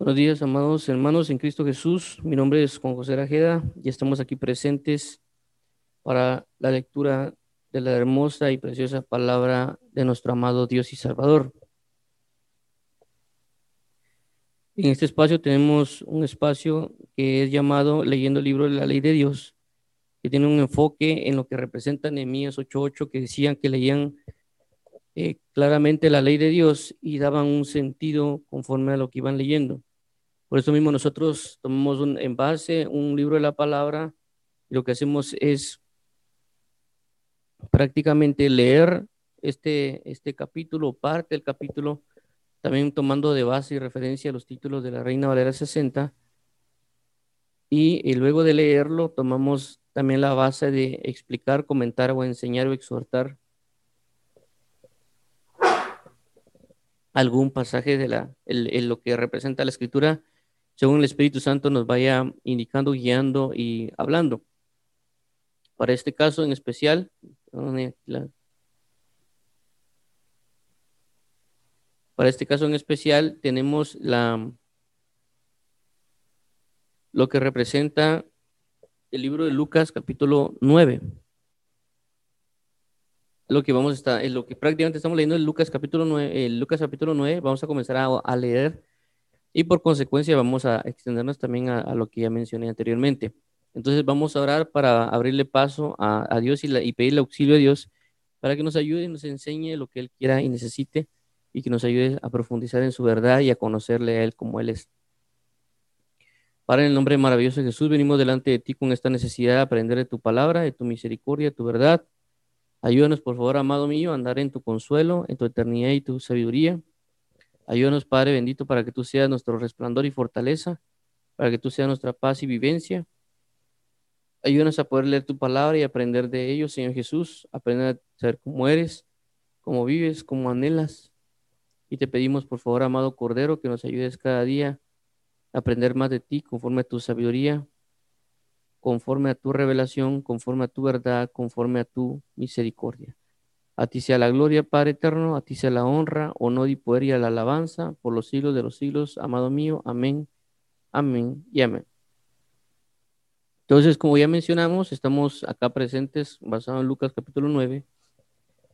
Buenos días, amados hermanos en Cristo Jesús. Mi nombre es Juan José Rajeda y estamos aquí presentes para la lectura de la hermosa y preciosa palabra de nuestro amado Dios y Salvador. En este espacio tenemos un espacio que es llamado Leyendo el libro de la ley de Dios, que tiene un enfoque en lo que representa Nehemías 8:8, que decían que leían eh, claramente la ley de Dios y daban un sentido conforme a lo que iban leyendo. Por eso mismo nosotros tomamos un, en base un libro de la palabra y lo que hacemos es prácticamente leer este, este capítulo, parte del capítulo, también tomando de base y referencia los títulos de la Reina Valera 60. Y, y luego de leerlo, tomamos también la base de explicar, comentar o enseñar o exhortar algún pasaje de la, lo que representa la escritura según el Espíritu Santo nos vaya indicando, guiando y hablando. Para este caso en especial, para este caso en especial tenemos la lo que representa el libro de Lucas capítulo 9. Lo que vamos a estar, lo que prácticamente estamos leyendo es Lucas capítulo 9, el Lucas capítulo 9, vamos a comenzar a leer y por consecuencia vamos a extendernos también a, lo que ya mencioné anteriormente. Entonces vamos a orar para abrirle paso a, Dios y, pedirle auxilio a Dios para que nos ayude y nos enseñe lo que Él quiera y necesite y que nos ayude a profundizar en su verdad y a conocerle a Él como Él es. Para en el nombre maravilloso de Jesús venimos delante de ti con esta necesidad de aprender de tu palabra, de tu misericordia, de tu verdad. Ayúdanos, por favor, amado mío, a andar en tu consuelo, en tu eternidad y tu sabiduría. Ayúdanos, Padre bendito, para que tú seas nuestro resplandor y fortaleza, para que tú seas nuestra paz y vivencia. Ayúdanos a poder leer tu palabra y aprender de ello, Señor Jesús, aprender a saber cómo eres, cómo vives, cómo anhelas. Y te pedimos, por favor, amado Cordero, que nos ayudes cada día a aprender más de ti conforme a tu sabiduría, conforme a tu revelación, conforme a tu verdad, conforme a tu misericordia. A ti sea la gloria, Padre eterno, a ti sea la honra, honor y poder y la alabanza por los siglos de los siglos, amado mío. Amén, amén y amén. Entonces, como ya mencionamos, estamos acá presentes basados en Lucas capítulo 9.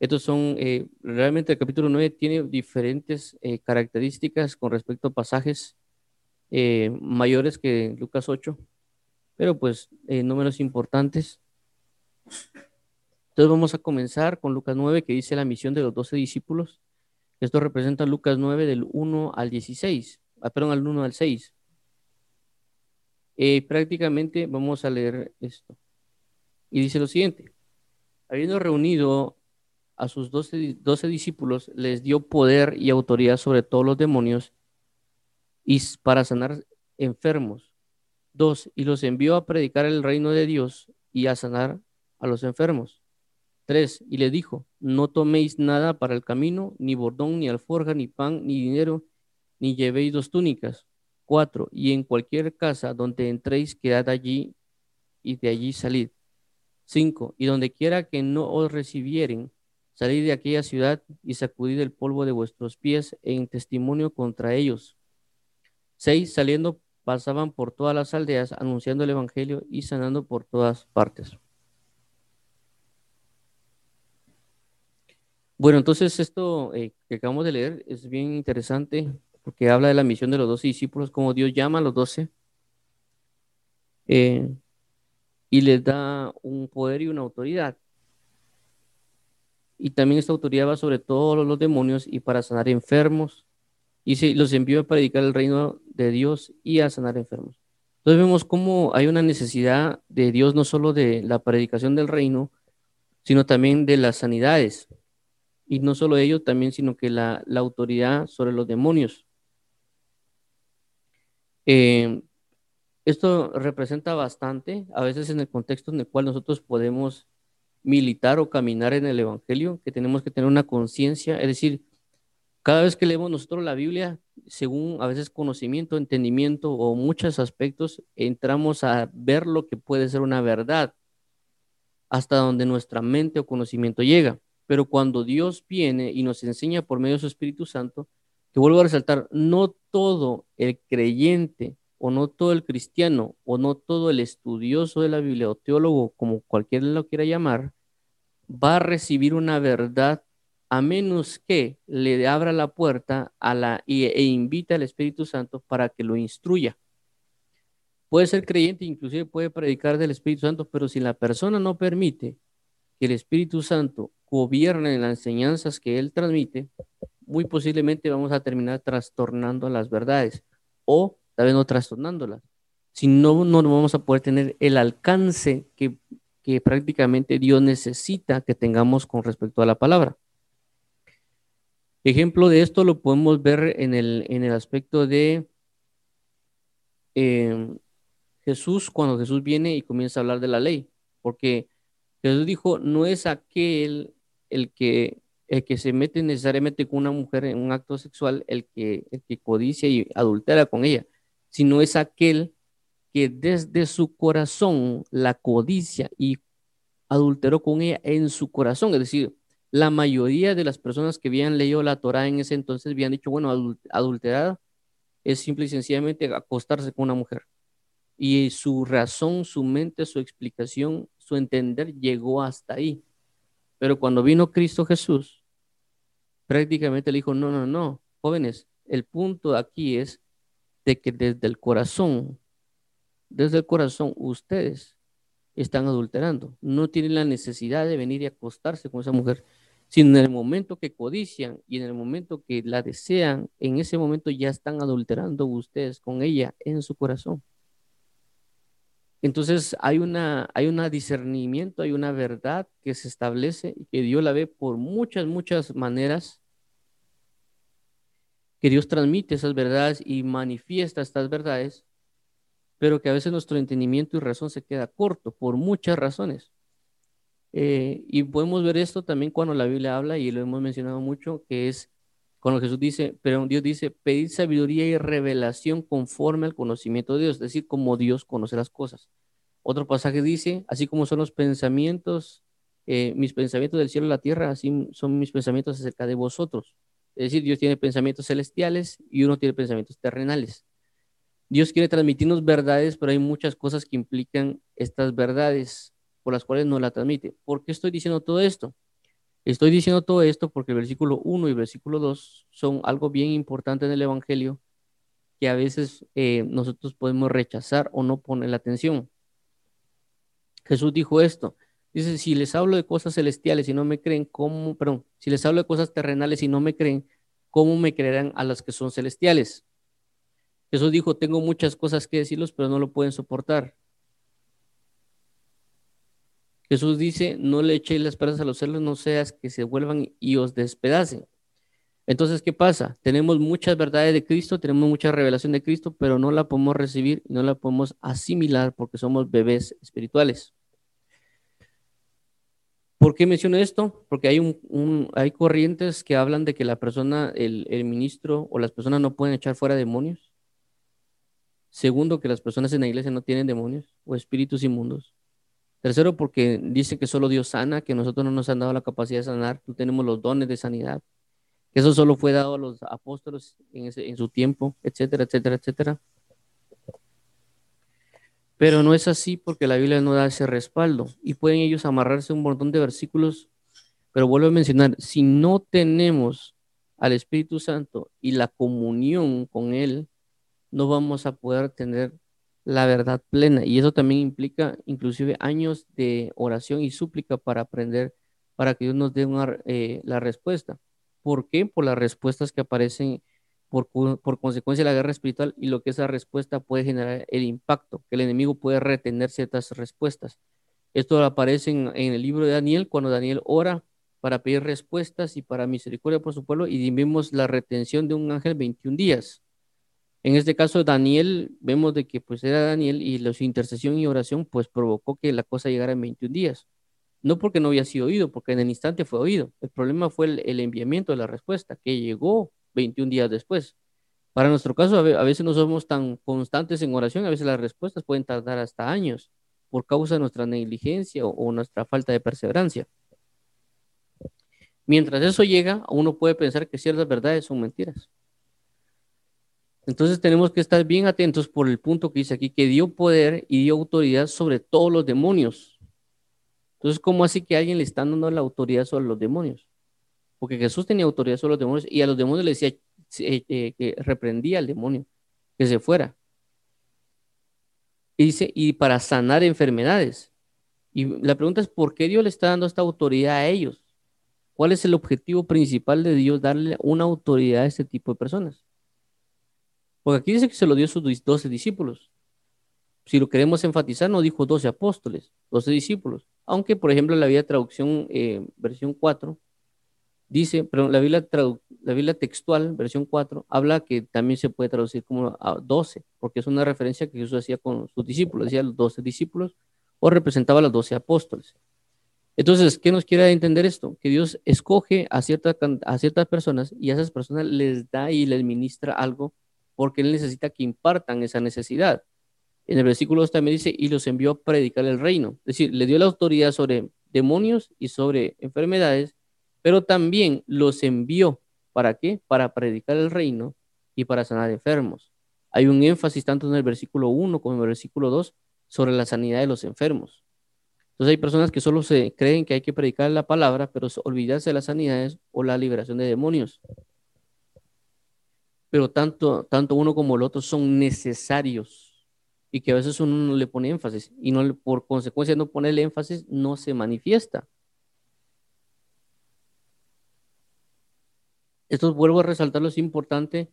Estos son, eh, realmente el capítulo 9 tiene diferentes eh, características con respecto a pasajes eh, mayores que Lucas 8, pero pues no menos importantes. Entonces vamos a comenzar con Lucas 9, que dice la misión de los doce discípulos. Esto representa Lucas 9 del 1 al 16, ah, perdón, al 1 al 6. Eh, prácticamente vamos a leer esto. Y dice lo siguiente, habiendo reunido a sus doce, discípulos, les dio poder y autoridad sobre todos los demonios y para sanar enfermos. Dos, y los envió a predicar el reino de Dios y a sanar a los enfermos. 3. Y le dijo, no toméis nada para el camino, ni bordón, ni alforja, ni pan, ni dinero, ni llevéis dos túnicas. 4. Y en cualquier casa donde entréis, quedad allí y de allí salid. 5. Y donde quiera que no os recibieren, salid de aquella ciudad y sacudid el polvo de vuestros pies en testimonio contra ellos. 6. Saliendo pasaban por todas las aldeas anunciando el Evangelio y sanando por todas partes. Bueno, entonces esto eh, que acabamos de leer es bien interesante porque habla de la misión de los doce discípulos, como Dios llama a los doce eh, y les da un poder y una autoridad. Y también esta autoridad va sobre todos los demonios y para sanar enfermos. Y se los envió a predicar el reino de Dios y a sanar enfermos. Entonces vemos cómo hay una necesidad de Dios no solo de la predicación del reino, sino también de las sanidades y no solo ello también, sino que la, autoridad sobre los demonios. Eh, esto representa bastante, a veces en el contexto en el cual nosotros podemos militar o caminar en el Evangelio, que tenemos que tener una conciencia, es decir, cada vez que leemos nosotros la Biblia, según a veces conocimiento, entendimiento o muchos aspectos, entramos a ver lo que puede ser una verdad, hasta donde nuestra mente o conocimiento llega. Pero cuando Dios viene y nos enseña por medio de su Espíritu Santo, que vuelvo a resaltar, no todo el creyente o no todo el cristiano o no todo el estudioso de la Biblia o teólogo, como cualquiera lo quiera llamar, va a recibir una verdad a menos que le abra la puerta a la, e, invite al Espíritu Santo para que lo instruya. Puede ser creyente, inclusive puede predicar del Espíritu Santo, pero si la persona no permite que el Espíritu Santo gobierne en las enseñanzas que él transmite, muy posiblemente vamos a terminar trastornando las verdades o tal vez no trastornándolas. Si no, no vamos a poder tener el alcance que, que prácticamente Dios necesita que tengamos con respecto a la palabra. Ejemplo de esto lo podemos ver en el, en el aspecto de eh, Jesús, cuando Jesús viene y comienza a hablar de la ley, porque Jesús dijo, no es aquel el que, el que se mete necesariamente con una mujer en un acto sexual, el que, el que codicia y adultera con ella, sino es aquel que desde su corazón la codicia y adulteró con ella en su corazón. Es decir, la mayoría de las personas que habían leído la Torah en ese entonces habían dicho, bueno, adulterada es simple y sencillamente acostarse con una mujer. Y su razón, su mente, su explicación, su entender llegó hasta ahí. Pero cuando vino Cristo Jesús, prácticamente le dijo, no, no, no, jóvenes, el punto aquí es de que desde el corazón, desde el corazón, ustedes están adulterando. No tienen la necesidad de venir y acostarse con esa mujer, sino en el momento que codician y en el momento que la desean, en ese momento ya están adulterando ustedes con ella en su corazón. Entonces hay una hay un discernimiento, hay una verdad que se establece y que Dios la ve por muchas muchas maneras que Dios transmite esas verdades y manifiesta estas verdades, pero que a veces nuestro entendimiento y razón se queda corto por muchas razones. Eh, y podemos ver esto también cuando la Biblia habla, y lo hemos mencionado mucho, que es cuando Jesús dice, pero Dios dice, pedir sabiduría y revelación conforme al conocimiento de Dios, es decir, como Dios conoce las cosas. Otro pasaje dice, así como son los pensamientos, eh, mis pensamientos del cielo y la tierra, así son mis pensamientos acerca de vosotros. Es decir, Dios tiene pensamientos celestiales y uno tiene pensamientos terrenales. Dios quiere transmitirnos verdades, pero hay muchas cosas que implican estas verdades por las cuales no la transmite. ¿Por qué estoy diciendo todo esto? Estoy diciendo todo esto porque el versículo 1 y el versículo 2 son algo bien importante en el Evangelio que a veces eh, nosotros podemos rechazar o no poner la atención. Jesús dijo esto. Dice, si les hablo de cosas celestiales y no me creen, ¿cómo? Perdón, si les hablo de cosas terrenales y no me creen, ¿cómo me creerán a las que son celestiales? Jesús dijo, tengo muchas cosas que decirlos, pero no lo pueden soportar. Jesús dice, no le echéis las perlas a los celos, no seas que se vuelvan y os despedacen. Entonces, ¿qué pasa? Tenemos muchas verdades de Cristo, tenemos mucha revelación de Cristo, pero no la podemos recibir, no la podemos asimilar porque somos bebés espirituales. ¿Por qué menciono esto? Porque hay, corrientes que hablan de que la persona, el ministro o las personas no pueden echar fuera demonios. Segundo, que las personas en la iglesia no tienen demonios o espíritus inmundos. Tercero, porque dice que solo Dios sana, que nosotros no nos han dado la capacidad de sanar, no tenemos los dones de sanidad, que eso solo fue dado a los apóstoles en, su tiempo, etcétera, etcétera, etcétera. Pero no es así porque la Biblia no da ese respaldo y pueden ellos amarrarse un montón de versículos, pero vuelvo a mencionar, si no tenemos al Espíritu Santo y la comunión con Él, no vamos a poder tener la verdad plena. Y eso también implica inclusive años de oración y súplica para aprender, para que Dios nos dé una, eh, la respuesta. ¿Por qué? Por las respuestas que aparecen por, por, consecuencia de la guerra espiritual y lo que esa respuesta puede generar el impacto, que el enemigo puede retener ciertas respuestas. Esto aparece en, en el libro de Daniel, cuando Daniel ora para pedir respuestas y para misericordia por su pueblo, y vimos la retención de un ángel 21 días. En este caso, Daniel, vemos de que pues era Daniel y su intercesión y oración pues provocó que la cosa llegara en 21 días. No porque no había sido oído, porque en el instante fue oído. El problema fue el, enviamiento de la respuesta, que llegó 21 días después. Para nuestro caso, a veces no somos tan constantes en oración, a veces las respuestas pueden tardar hasta años por causa de nuestra negligencia o, o nuestra falta de perseverancia. Mientras eso llega, uno puede pensar que ciertas verdades son mentiras. Entonces tenemos que estar bien atentos por el punto que dice aquí, que dio poder y dio autoridad sobre todos los demonios. Entonces, ¿cómo así que alguien le está dando la autoridad sobre los demonios? Porque Jesús tenía autoridad sobre los demonios y a los demonios le decía eh, que reprendía al demonio, que se fuera. Y dice, y para sanar enfermedades. Y la pregunta es, ¿por qué Dios le está dando esta autoridad a ellos? ¿Cuál es el objetivo principal de Dios darle una autoridad a este tipo de personas? Porque aquí dice que se lo dio a sus doce discípulos. Si lo queremos enfatizar, no dijo doce apóstoles, doce discípulos. Aunque, por ejemplo, la Biblia traducción, eh, versión 4, dice, pero la Biblia, la Biblia textual, versión 4, habla que también se puede traducir como a 12, porque es una referencia que Jesús hacía con sus discípulos, decía los 12 discípulos, o representaba a los 12 apóstoles. Entonces, ¿qué nos quiere entender esto? Que Dios escoge a, cierta, a ciertas personas y a esas personas les da y les ministra algo porque Él necesita que impartan esa necesidad. En el versículo 2 también dice, y los envió a predicar el reino. Es decir, le dio la autoridad sobre demonios y sobre enfermedades pero también los envió. ¿Para qué? Para predicar el reino y para sanar enfermos. Hay un énfasis tanto en el versículo 1 como en el versículo 2 sobre la sanidad de los enfermos. Entonces hay personas que solo se creen que hay que predicar la palabra, pero olvidarse de las sanidades o la liberación de demonios. Pero tanto, tanto uno como el otro son necesarios y que a veces uno no le pone énfasis y no por consecuencia no ponerle énfasis no se manifiesta. Esto vuelvo a resaltar lo importante.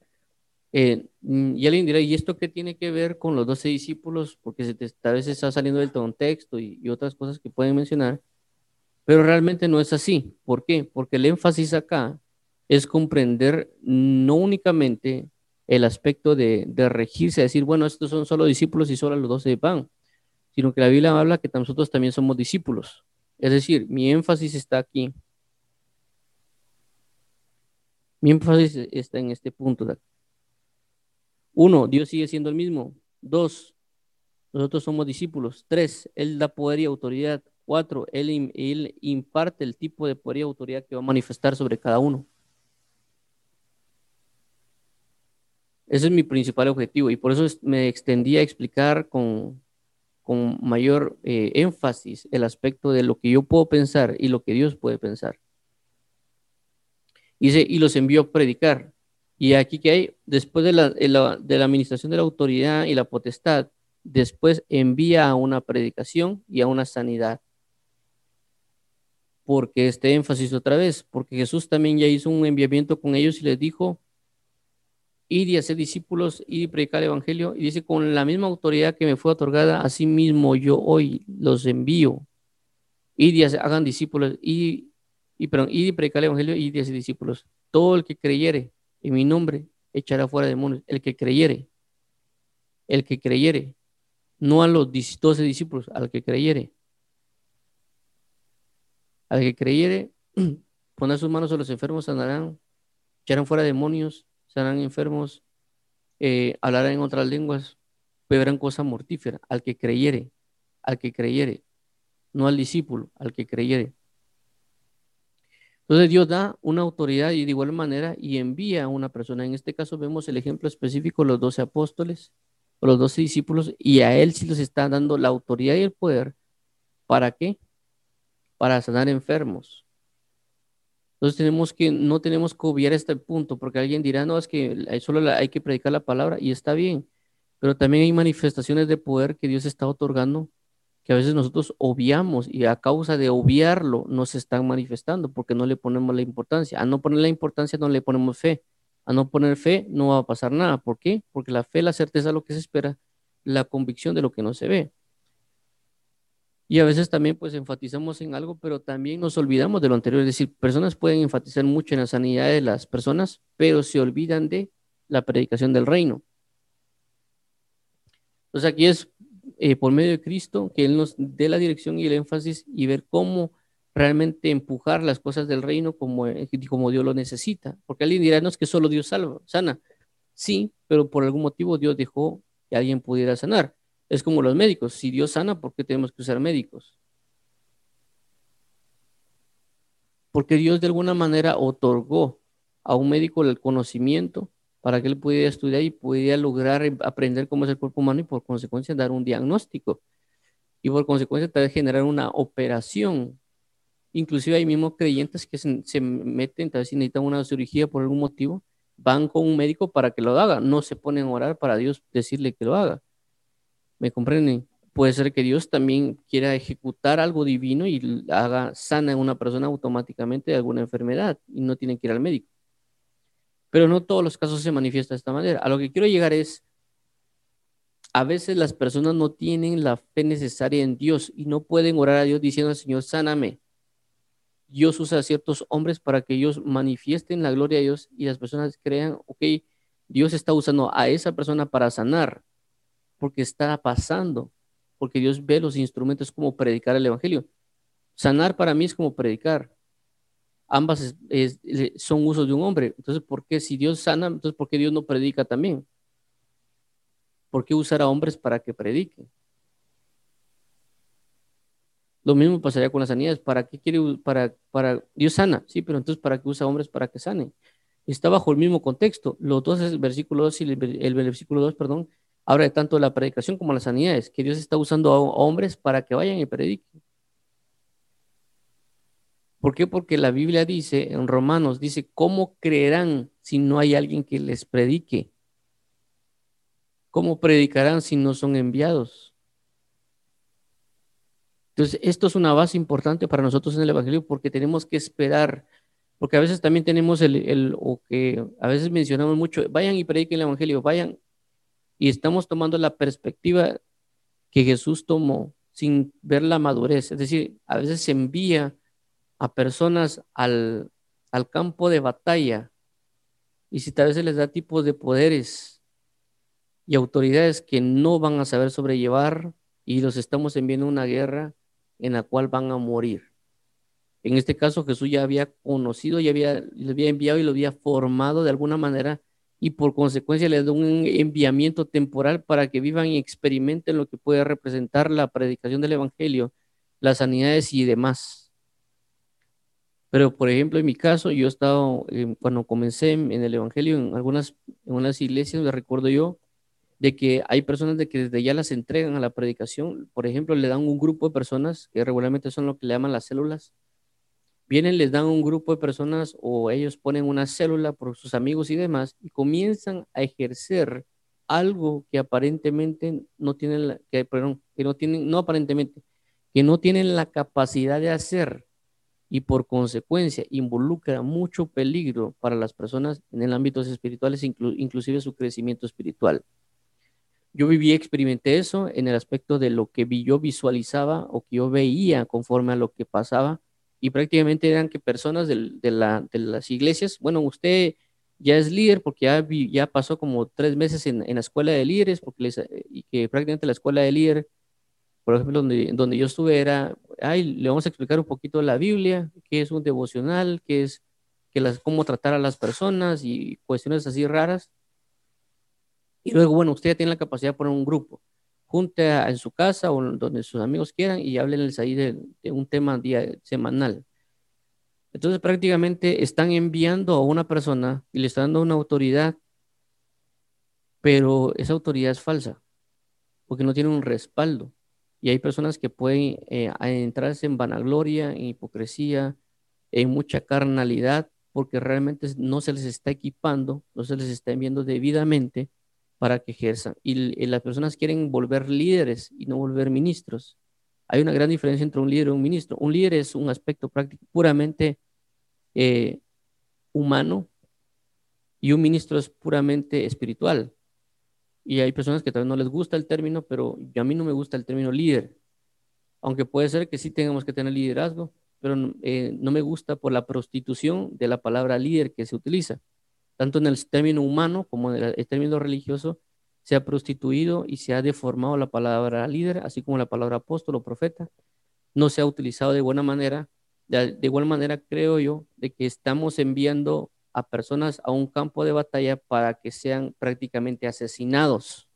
Eh, mm, y alguien dirá, ¿y esto qué tiene que ver con los doce discípulos? Porque se te, a veces está saliendo del contexto y, y otras cosas que pueden mencionar, pero realmente no es así. ¿Por qué? Porque el énfasis acá es comprender no únicamente el aspecto de, regirse, decir, bueno, estos son solo discípulos y solo los doce pan, sino que la Biblia habla que nosotros también somos discípulos. Es decir, mi énfasis está aquí mi énfasis está en este punto. Uno, Dios sigue siendo el mismo. Dos, nosotros somos discípulos. Tres, Él da poder y autoridad. Cuatro, él imparte el tipo de poder y autoridad que va a manifestar sobre cada uno. Ese es mi principal objetivo y por eso me extendí a explicar con, con mayor eh, énfasis el aspecto de lo que yo puedo pensar y lo que Dios puede pensar. Dice, y los envió a predicar. Y aquí que hay, después de la, de la, administración de la autoridad y la potestad, después envía a una predicación y a una sanidad. Porque este énfasis otra vez, porque Jesús también ya hizo un enviamiento con ellos y les dijo, ir y hacer discípulos, ir y predicar el evangelio. Y dice, con la misma autoridad que me fue otorgada, así mismo yo hoy los envío. Ir y hagan discípulos y y, perdón, y predicar el evangelio y dice discípulos. Todo el que creyere en mi nombre echará fuera demonios. El que creyere, el que creyere, no a los doce discípulos, al que creyere. Al que creyere, poner sus manos a los enfermos, sanarán, echarán fuera demonios, serán enfermos, eh, hablarán en otras lenguas, beberán cosa mortífera. Al que creyere, al que creyere, no al discípulo, al que creyere. Entonces Dios da una autoridad y de igual manera y envía a una persona. En este caso vemos el ejemplo específico, los doce apóstoles o los doce discípulos, y a él sí les está dando la autoridad y el poder. ¿Para qué? Para sanar enfermos. Entonces tenemos que, no tenemos que obviar este punto, porque alguien dirá, no, es que solo hay que predicar la palabra y está bien, pero también hay manifestaciones de poder que Dios está otorgando que a veces nosotros obviamos y a causa de obviarlo nos están manifestando porque no le ponemos la importancia. A no poner la importancia no le ponemos fe. A no poner fe no va a pasar nada. ¿Por qué? Porque la fe, la certeza de lo que se espera, la convicción de lo que no se ve. Y a veces también pues enfatizamos en algo, pero también nos olvidamos de lo anterior. Es decir, personas pueden enfatizar mucho en la sanidad de las personas, pero se olvidan de la predicación del reino. Entonces aquí es eh, por medio de Cristo, que Él nos dé la dirección y el énfasis y ver cómo realmente empujar las cosas del reino como, eh, como Dios lo necesita. Porque alguien dirá, no es que solo Dios salva, sana. Sí, pero por algún motivo Dios dejó que alguien pudiera sanar. Es como los médicos. Si Dios sana, ¿por qué tenemos que usar médicos? Porque Dios de alguna manera otorgó a un médico el conocimiento para que él pudiera estudiar y pudiera lograr aprender cómo es el cuerpo humano y por consecuencia dar un diagnóstico y por consecuencia tal vez generar una operación. Inclusive hay mismos creyentes que se, meten, tal vez si necesitan una cirugía por algún motivo, van con un médico para que lo haga, no se ponen a orar para Dios decirle que lo haga. ¿Me comprenden? Puede ser que Dios también quiera ejecutar algo divino y haga sana a una persona automáticamente de alguna enfermedad y no tienen que ir al médico. Pero no todos los casos se manifiesta de esta manera. A lo que quiero llegar es, a veces las personas no tienen la fe necesaria en Dios y no pueden orar a Dios diciendo, Señor, sáname. Dios usa a ciertos hombres para que ellos manifiesten la gloria de Dios y las personas crean, ok, Dios está usando a esa persona para sanar, porque está pasando, porque Dios ve los instrumentos como predicar el Evangelio. Sanar para mí es como predicar. Ambas son usos de un hombre. Entonces, ¿por qué si Dios sana, entonces por qué Dios no predica también? ¿Por qué usar a hombres para que prediquen? Lo mismo pasaría con las sanidades. ¿Para qué quiere, para, para, Dios sana? Sí, pero entonces ¿para qué usa hombres para que sanen? Está bajo el mismo contexto. Los dos, el versículo 2 y el, versículo 2, perdón, habla de tanto la predicación como las sanidades, que Dios está usando a hombres para que vayan y prediquen. ¿Por qué? Porque la Biblia dice, en Romanos, dice, ¿cómo creerán si no hay alguien que les predique? ¿Cómo predicarán si no son enviados? Entonces, esto es una base importante para nosotros en el Evangelio porque tenemos que esperar, porque a veces también tenemos el, o que a veces mencionamos mucho, vayan y prediquen el Evangelio, vayan, y estamos tomando la perspectiva que Jesús tomó sin ver la madurez. Es decir, a veces se envía a personas al, al campo de batalla y si tal vez se les da tipos de poderes y autoridades que no van a saber sobrellevar y los estamos enviando a una guerra en la cual van a morir. En este caso Jesús ya había conocido, ya había, había enviado y lo había formado de alguna manera y por consecuencia le da un enviamiento temporal para que vivan y experimenten lo que puede representar la predicación del Evangelio, las sanidades y demás. Pero, por ejemplo, en mi caso, yo he estado, eh, cuando comencé en, el Evangelio, en algunas en unas iglesias, recuerdo yo, de que hay personas de que desde ya las entregan a la predicación, por ejemplo, le dan un grupo de personas que regularmente son lo que le llaman las células, vienen, les dan un grupo de personas o ellos ponen una célula por sus amigos y demás y comienzan a ejercer algo que aparentemente no tienen, la, que, perdón, que no tienen, no aparentemente, que no tienen la capacidad de hacer y por consecuencia involucra mucho peligro para las personas en el ámbito espirituales, inclusive su crecimiento espiritual. Yo viví, experimenté eso en el aspecto de lo que yo visualizaba o que yo veía conforme a lo que pasaba y prácticamente eran que personas de, la, de las iglesias, bueno, usted ya es líder porque ya, pasó como tres meses en, en la escuela de líderes porque les, y que prácticamente la escuela de líder, por ejemplo, donde, donde yo estuve era, ay, le vamos a explicar un poquito la Biblia, qué es un devocional, qué es que las, cómo tratar a las personas y cuestiones así raras. Y luego, bueno, usted ya tiene la capacidad de poner un grupo. Junte en su casa o donde sus amigos quieran y háblenles ahí de, un tema día, semanal. Entonces prácticamente están enviando a una persona y le están dando una autoridad, pero esa autoridad es falsa, porque no tiene un respaldo. Y hay personas que pueden eh, entrarse en vanagloria, en hipocresía, en mucha carnalidad, porque realmente no se les está equipando, no se les está enviando debidamente para que ejerzan. Y, las personas quieren volver líderes y no volver ministros. Hay una gran diferencia entre un líder y un ministro. Un líder es un aspecto práctico puramente eh, humano y un ministro es puramente espiritual. Y hay personas que tal vez no les gusta el término, pero a mí no me gusta el término líder. Aunque puede ser que sí tengamos que tener liderazgo, pero eh, no me gusta por la prostitución de la palabra líder que se utiliza tanto en el término humano como en el término religioso, se ha prostituido y se ha deformado la palabra líder, así como la palabra apóstol o profeta. No se ha utilizado de buena manera. De, igual manera, creo yo, de que estamos enviando a personas a un campo de batalla para que sean prácticamente asesinados.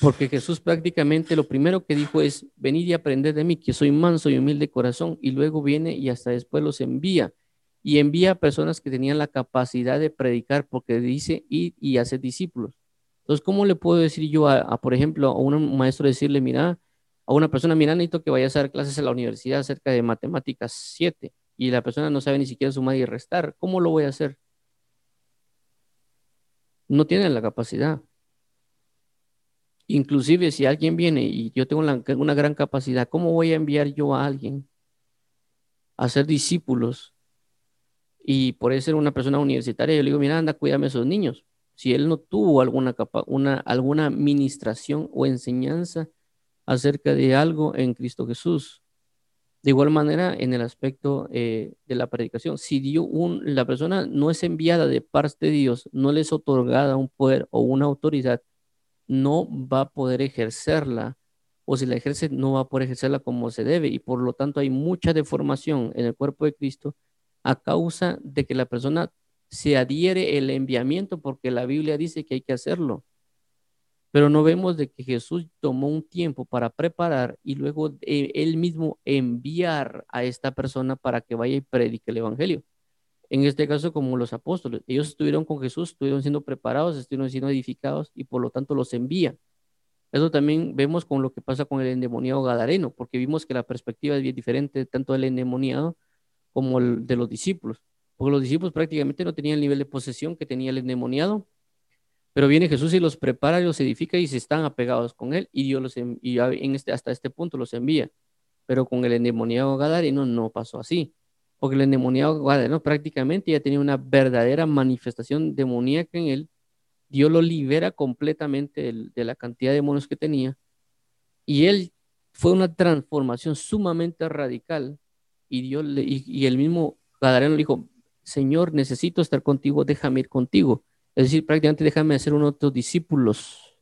Porque Jesús prácticamente lo primero que dijo es, venid y aprended de mí, que soy manso y humilde de corazón, y luego viene y hasta después los envía y envía a personas que tenían la capacidad de predicar porque dice ir y hacer discípulos. Entonces, ¿cómo le puedo decir yo a, por ejemplo, a un maestro decirle, mira, a una persona, mira, necesito que vayas a dar clases en la universidad acerca de matemáticas 7 y la persona no sabe ni siquiera sumar y restar? ¿Cómo lo voy a hacer? No tienen la capacidad. Inclusive si alguien viene y yo tengo una gran capacidad, ¿cómo voy a enviar yo a alguien a ser discípulos? Y por ser una persona universitaria, yo le digo, mira, anda, cuídame esos niños. Si él no tuvo alguna, capa, una, alguna administración o enseñanza acerca de algo en Cristo Jesús. De igual manera, en el aspecto eh, de la predicación, si dio un, la persona no es enviada de parte de Dios, no le es otorgada un poder o una autoridad, no va a poder ejercerla, o si la ejerce, no va a poder ejercerla como se debe, y por lo tanto hay mucha deformación en el cuerpo de Cristo a causa de que la persona se adhiere el enviamiento, porque la Biblia dice que hay que hacerlo. Pero no vemos de que Jesús tomó un tiempo para preparar y luego él mismo enviar a esta persona para que vaya y predique el Evangelio en este caso como los apóstoles. Ellos estuvieron con Jesús, estuvieron siendo preparados, estuvieron siendo edificados y por lo tanto los envía. Eso también vemos con lo que pasa con el endemoniado gadareno, porque vimos que la perspectiva es bien diferente tanto del endemoniado como el de los discípulos. Porque los discípulos prácticamente no tenían el nivel de posesión que tenía el endemoniado, pero viene Jesús y los prepara y los edifica y se están apegados con él y Dios los y este, hasta este punto los envía. Pero con el endemoniado gadareno no pasó así porque el endemoniado ¿no? prácticamente ya tenía una verdadera manifestación demoníaca en él. Dios lo libera completamente de, la cantidad de demonios que tenía. Y él fue una transformación sumamente radical. Y, Dios le, y, el mismo Gadareno le dijo, Señor, necesito estar contigo, déjame ir contigo. Es decir, prácticamente déjame hacer uno de tus discípulos,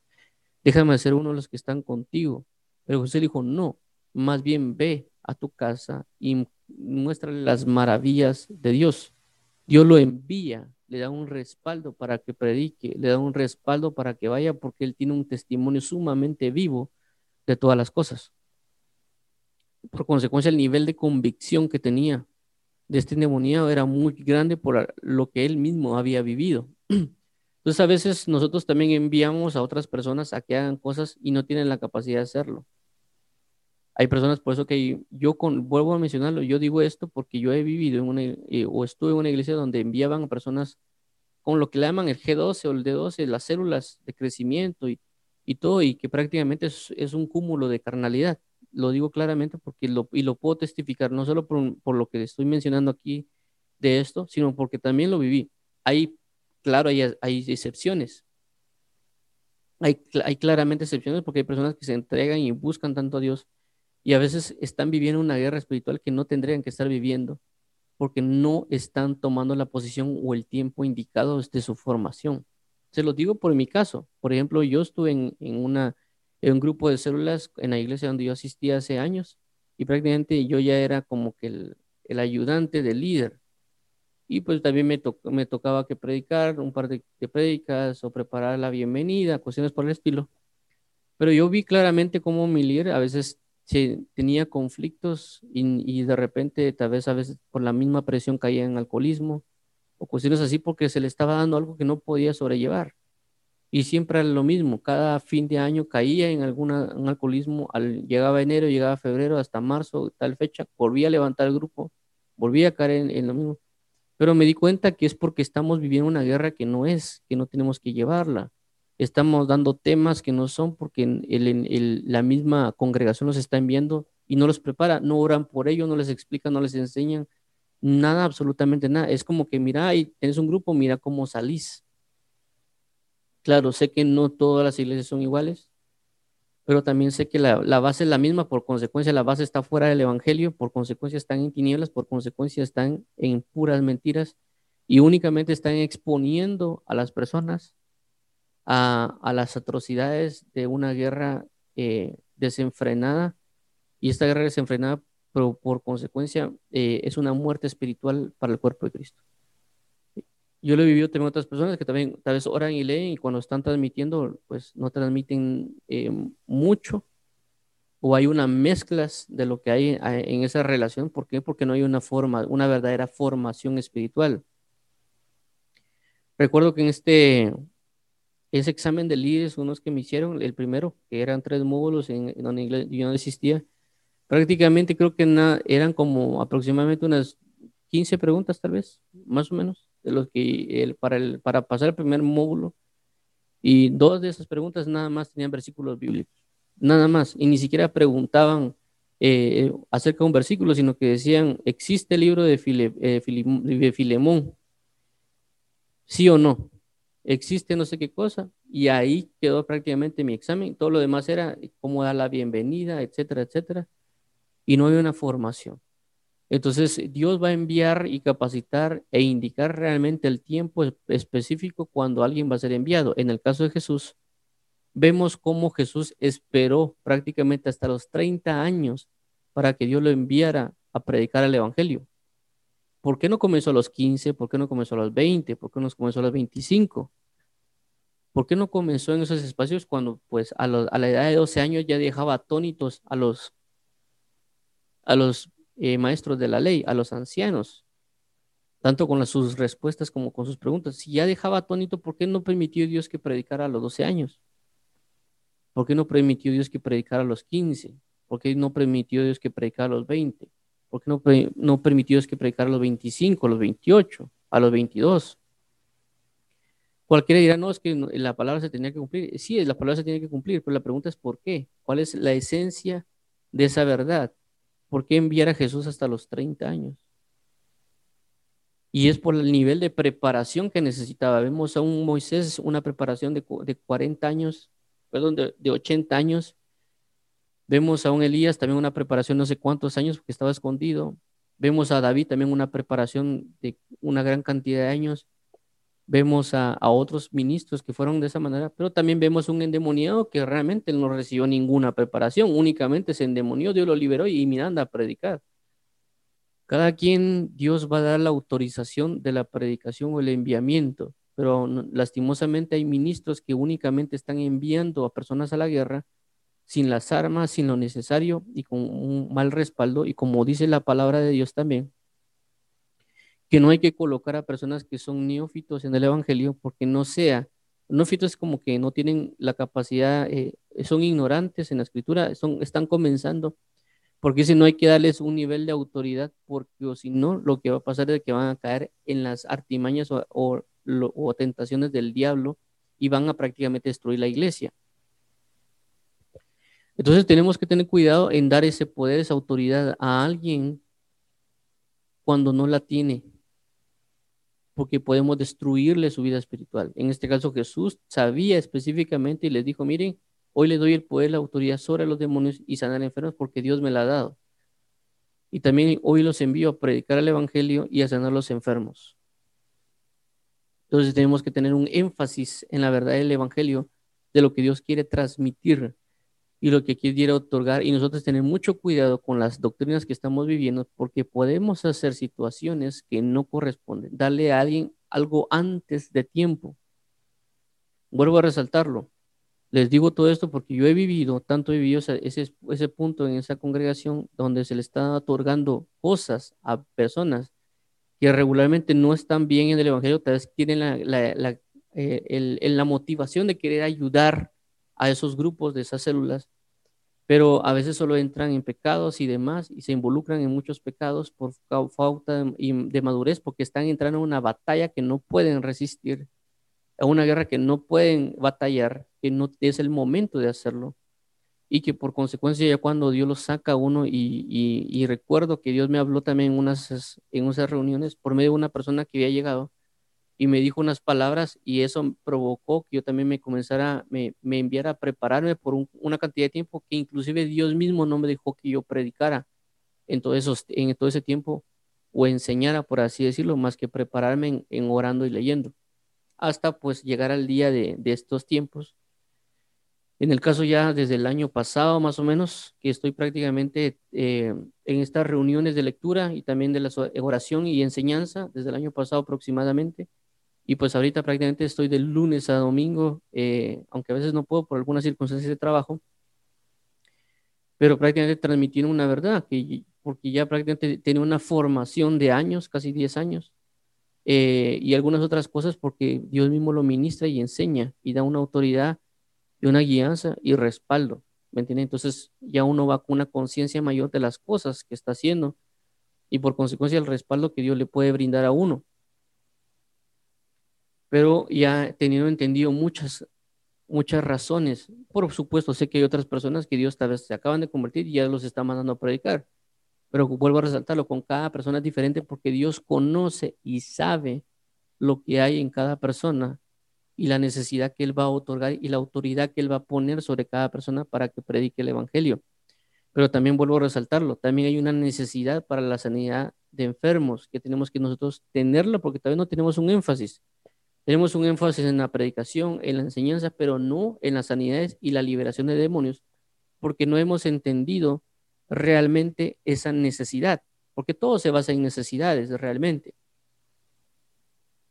déjame hacer uno de los que están contigo. Pero José dijo, no, más bien ve a tu casa y muéstrale las maravillas de Dios. Dios lo envía, le da un respaldo para que predique, le da un respaldo para que vaya porque él tiene un testimonio sumamente vivo de todas las cosas. Por consecuencia, el nivel de convicción que tenía de este endemoniado era muy grande por lo que él mismo había vivido. Entonces, a veces nosotros también enviamos a otras personas a que hagan cosas y no tienen la capacidad de hacerlo. Hay personas, por eso que yo con, vuelvo a mencionarlo, yo digo esto porque yo he vivido en una, eh, o estuve en una iglesia donde enviaban a personas con lo que le llaman el G12 o el D12, las células de crecimiento y, y todo, y que prácticamente es, es, un cúmulo de carnalidad. Lo digo claramente porque lo, y lo puedo testificar, no solo por, por lo que estoy mencionando aquí de esto, sino porque también lo viví. Hay, claro, hay, hay excepciones. Hay, hay claramente excepciones porque hay personas que se entregan y buscan tanto a Dios y a veces están viviendo una guerra espiritual que no tendrían que estar viviendo porque no están tomando la posición o el tiempo indicado desde su formación. Se lo digo por mi caso. Por ejemplo, yo estuve en, una, en un grupo de células en la iglesia donde yo asistía hace años y prácticamente yo ya era como que el, ayudante del líder. Y pues también me, tocaba que predicar un par de, de predicas o preparar la bienvenida, cuestiones por el estilo. Pero yo vi claramente cómo mi líder a veces tenía conflictos y, de repente tal vez a veces por la misma presión caía en alcoholismo o cuestiones así porque se le estaba dando algo que no podía sobrellevar. Y siempre era lo mismo, cada fin de año caía en algún alcoholismo, al, llegaba enero, llegaba febrero, hasta marzo, tal fecha, volvía a levantar el grupo, volvía a caer en, en lo mismo. Pero me di cuenta que es porque estamos viviendo una guerra que no es, que no tenemos que llevarla estamos dando temas que no son porque el, la misma congregación los está enviando y no los prepara, no oran por ello, no les explican, no les enseñan nada, absolutamente nada. Es como que mira, ahí tienes un grupo, mira cómo salís. Claro, sé que no todas las iglesias son iguales, pero también sé que la, la, base es la misma, por consecuencia la base está fuera del Evangelio, por consecuencia están en tinieblas, por consecuencia están en puras mentiras y únicamente están exponiendo a las personas a, las atrocidades de una guerra eh, desenfrenada y esta guerra desenfrenada pero por consecuencia eh, es una muerte espiritual para el cuerpo de Cristo. Yo lo he vivido también otras personas que también tal vez oran y leen y cuando están transmitiendo pues no transmiten eh, mucho o hay una mezcla de lo que hay eh, en esa relación. ¿Por qué? Porque no hay una forma, una verdadera formación espiritual. Recuerdo que en este ese examen de líderes, unos que me hicieron, el primero, que eran tres módulos en, donde yo no existía, prácticamente creo que eran como aproximadamente unas 15 preguntas tal vez, más o menos, de los que el, para, el, para pasar el primer módulo. Y dos de esas preguntas nada más tenían versículos bíblicos, nada más, y ni siquiera preguntaban eh, acerca de un versículo, sino que decían, ¿existe el libro de, File, eh, de Filemón? ¿Sí o no? existe no sé qué cosa, y ahí quedó prácticamente mi examen. Todo lo demás era cómo dar la bienvenida, etcétera, etcétera, y no había una formación. Entonces, Dios va a enviar y capacitar e indicar realmente el tiempo específico cuando alguien va a ser enviado. En el caso de Jesús, vemos cómo Jesús esperó prácticamente hasta los 30 años para que Dios lo enviara a predicar el Evangelio. ¿Por qué no comenzó a los 15? ¿Por qué no comenzó a los 20? ¿Por qué no comenzó a los 25? ¿Por qué no comenzó en esos espacios cuando pues a, la edad de 12 años ya dejaba atónitos a los, a los eh, maestros de la ley, a los ancianos? Tanto con sus respuestas como con sus preguntas. Si ya dejaba atónito, ¿por qué no permitió Dios que predicara a los 12 años? ¿Por qué no permitió Dios que predicara a los 15? ¿Por qué no permitió Dios que predicara a los 20? ¿Por qué no, no permitió Dios que predicara a los 25, a los 28, a los 22? Cualquiera dirá, no, es que la palabra se tenía que cumplir. Sí, la palabra se tiene que cumplir, pero la pregunta es ¿por qué? ¿Cuál es la esencia de esa verdad? ¿Por qué enviar a Jesús hasta los 30 años? Y es por el nivel de preparación que necesitaba. Vemos a un Moisés, una preparación de, 40 años, perdón, de, de 80 años. Vemos a un Elías también una preparación no sé cuántos años porque estaba escondido. Vemos a David también una preparación de una gran cantidad de años vemos a, otros ministros que fueron de esa manera, pero también vemos un endemoniado que realmente no recibió ninguna preparación, únicamente se endemonió, Dios lo liberó y Miranda a predicar. Cada quien, Dios va a dar la autorización de la predicación o el enviamiento, pero lastimosamente hay ministros que únicamente están enviando a personas a la guerra sin las armas, sin lo necesario y con un mal respaldo, y como dice la palabra de Dios también, que no hay que colocar a personas que son neófitos en el Evangelio porque no sea, neófitos como que no tienen la capacidad, eh, son ignorantes en la escritura, son, están comenzando, porque si no hay que darles un nivel de autoridad, porque si no, lo que va a pasar es que van a caer en las artimañas o, o tentaciones del diablo y van a prácticamente destruir la iglesia. Entonces tenemos que tener cuidado en dar ese poder, esa autoridad a alguien cuando no la tiene porque podemos destruirle su vida espiritual. En este caso Jesús sabía específicamente y les dijo, miren, hoy le doy el poder, la autoridad sobre los demonios y sanar enfermos porque Dios me la ha dado. Y también hoy los envío a predicar el Evangelio y a sanar los enfermos. Entonces tenemos que tener un énfasis en la verdad del Evangelio, de lo que Dios quiere transmitir y lo que quiere otorgar. Y nosotros tener mucho cuidado con las doctrinas que estamos viviendo porque podemos hacer situaciones que no corresponden. Darle a alguien algo antes de tiempo. Vuelvo a resaltarlo. Les digo todo esto porque yo he vivido, tanto he vivido ese, ese punto en esa congregación donde se le está otorgando cosas a personas que regularmente no están bien en el Evangelio, tal vez tienen la, la, eh, la motivación de querer ayudar a esos grupos de esas células, pero a veces solo entran en pecados y demás y se involucran en muchos pecados por falta de, madurez porque están entrando en una batalla que no pueden resistir, a una guerra que no pueden batallar, que no es el momento de hacerlo y que por consecuencia ya cuando Dios los saca uno y, y, recuerdo que Dios me habló también en unas, en unas reuniones por medio de una persona que había llegado y me dijo unas palabras y eso provocó que yo también me comenzara, me, me enviara a prepararme por una cantidad de tiempo que inclusive Dios mismo no me dejó que yo predicara en todo, en todo ese tiempo o enseñara, por así decirlo, más que prepararme en, orando y leyendo, hasta pues llegar al día de, de estos tiempos. En el caso ya desde el año pasado más o menos, que estoy prácticamente eh, en estas reuniones de lectura y también de la oración y enseñanza, desde el año pasado aproximadamente, y pues ahorita prácticamente estoy de lunes a domingo, eh, aunque a veces no puedo por algunas circunstancias de trabajo. pero prácticamente transmitiendo una verdad, que, porque ya prácticamente tiene una formación de años, casi 10 años, eh, y algunas otras cosas porque Dios mismo lo ministra y enseña y da una autoridad y una guianza y respaldo, ¿me entiendes? Entonces ya uno va con una conciencia mayor de las cosas que está haciendo y por consecuencia el respaldo que Dios le puede brindar a uno. Pero ya teniendo entendido muchas, muchas razones, por supuesto sé que hay otras personas que Dios tal vez se acaban de convertir y ya los está mandando a predicar pero vuelvo a resaltarlo, con cada persona es diferente porque Dios conoce y sabe lo que hay en cada persona y la necesidad que Él va a otorgar y la autoridad que Él va a poner sobre cada persona para que predique el Evangelio. Pero también vuelvo a resaltarlo, también hay una necesidad para la sanidad de enfermos que tenemos que nosotros tenerla porque todavía no tenemos un énfasis. Tenemos un énfasis en la predicación, en la enseñanza, pero no en las sanidades y la liberación de demonios, porque no hemos entendido realmente esa necesidad, porque todo se basa en necesidades realmente.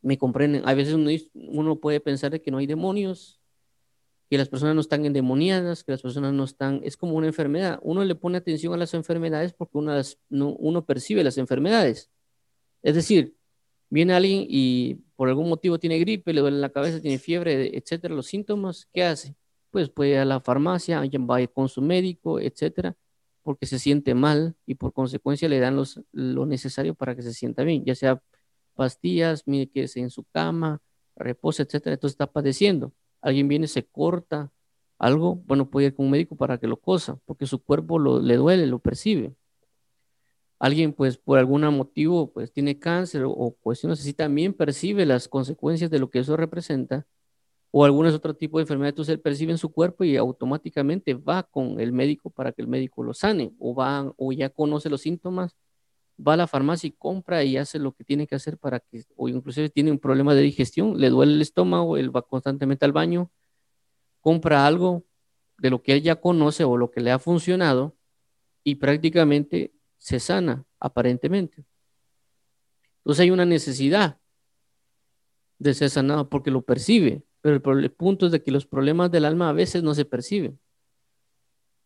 Me comprenden, a veces uno, puede pensar de que no hay demonios, que las personas no están endemoniadas, que las personas no están, es como una enfermedad. Uno le pone atención a las enfermedades porque uno, uno percibe las enfermedades. Es decir, viene alguien y por algún motivo tiene gripe, le duele la cabeza, tiene fiebre, etcétera, los síntomas, ¿qué hace? Pues puede ir a la farmacia, va con su médico, etcétera, porque se siente mal y por consecuencia le dan los, lo necesario para que se sienta bien, ya sea pastillas, mire que es en su cama, reposa, etcétera, entonces está padeciendo. Alguien viene, se corta algo, bueno, puede ir con un médico para que lo cosa, porque su cuerpo lo, le duele, lo percibe. Alguien, pues, por algún motivo, pues, tiene cáncer o, cuestiones así, también percibe las consecuencias de lo que eso representa o algún otro tipo de enfermedad, entonces él percibe en su cuerpo y automáticamente va con el médico para que el médico lo sane, o va, o ya conoce los síntomas, va a la farmacia y compra y hace lo que tiene que hacer para que, o inclusive tiene un problema de digestión, le duele el estómago, él va constantemente al baño, compra algo de lo que él ya conoce o lo que le ha funcionado y prácticamente se sana, aparentemente. Entonces hay una necesidad de ser sanado porque lo percibe, pero el, punto es de que los problemas del alma a veces no se perciben.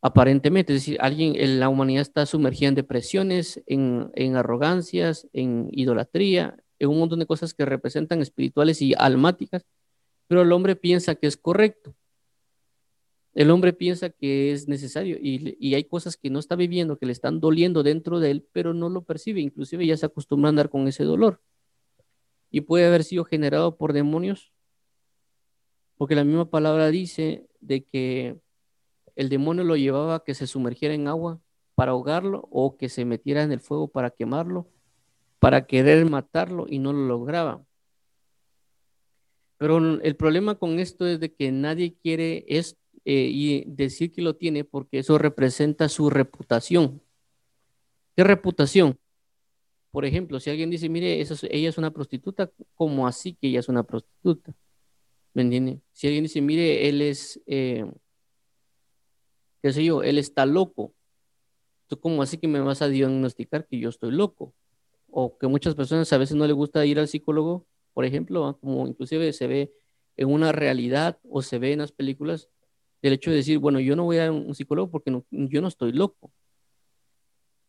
Aparentemente, es decir, alguien, en la humanidad está sumergida en depresiones, en, en arrogancias, en idolatría, en un montón de cosas que representan espirituales y almáticas, pero el hombre piensa que es correcto. El hombre piensa que es necesario y, hay cosas que no está viviendo, que le están doliendo dentro de él, pero no lo percibe. Inclusive ya se acostumbra a andar con ese dolor. Y puede haber sido generado por demonios porque la misma palabra dice de que el demonio lo llevaba a que se sumergiera en agua para ahogarlo o que se metiera en el fuego para quemarlo, para querer matarlo y no lo lograba. Pero el problema con esto es de que nadie quiere es, eh, y decir que lo tiene porque eso representa su reputación. ¿Qué reputación? Por ejemplo, si alguien dice, mire, ella es una prostituta, ¿cómo así que ella es una prostituta? ¿Me entiende? Si alguien dice, mire, él es, eh, qué sé yo, él está loco. ¿Tú cómo así que me vas a diagnosticar que yo estoy loco? O que muchas personas a veces no les gusta ir al psicólogo, por ejemplo, como inclusive se ve en una realidad o se ve en las películas, el hecho de decir, bueno, yo no voy a ir a un psicólogo porque yo no estoy loco.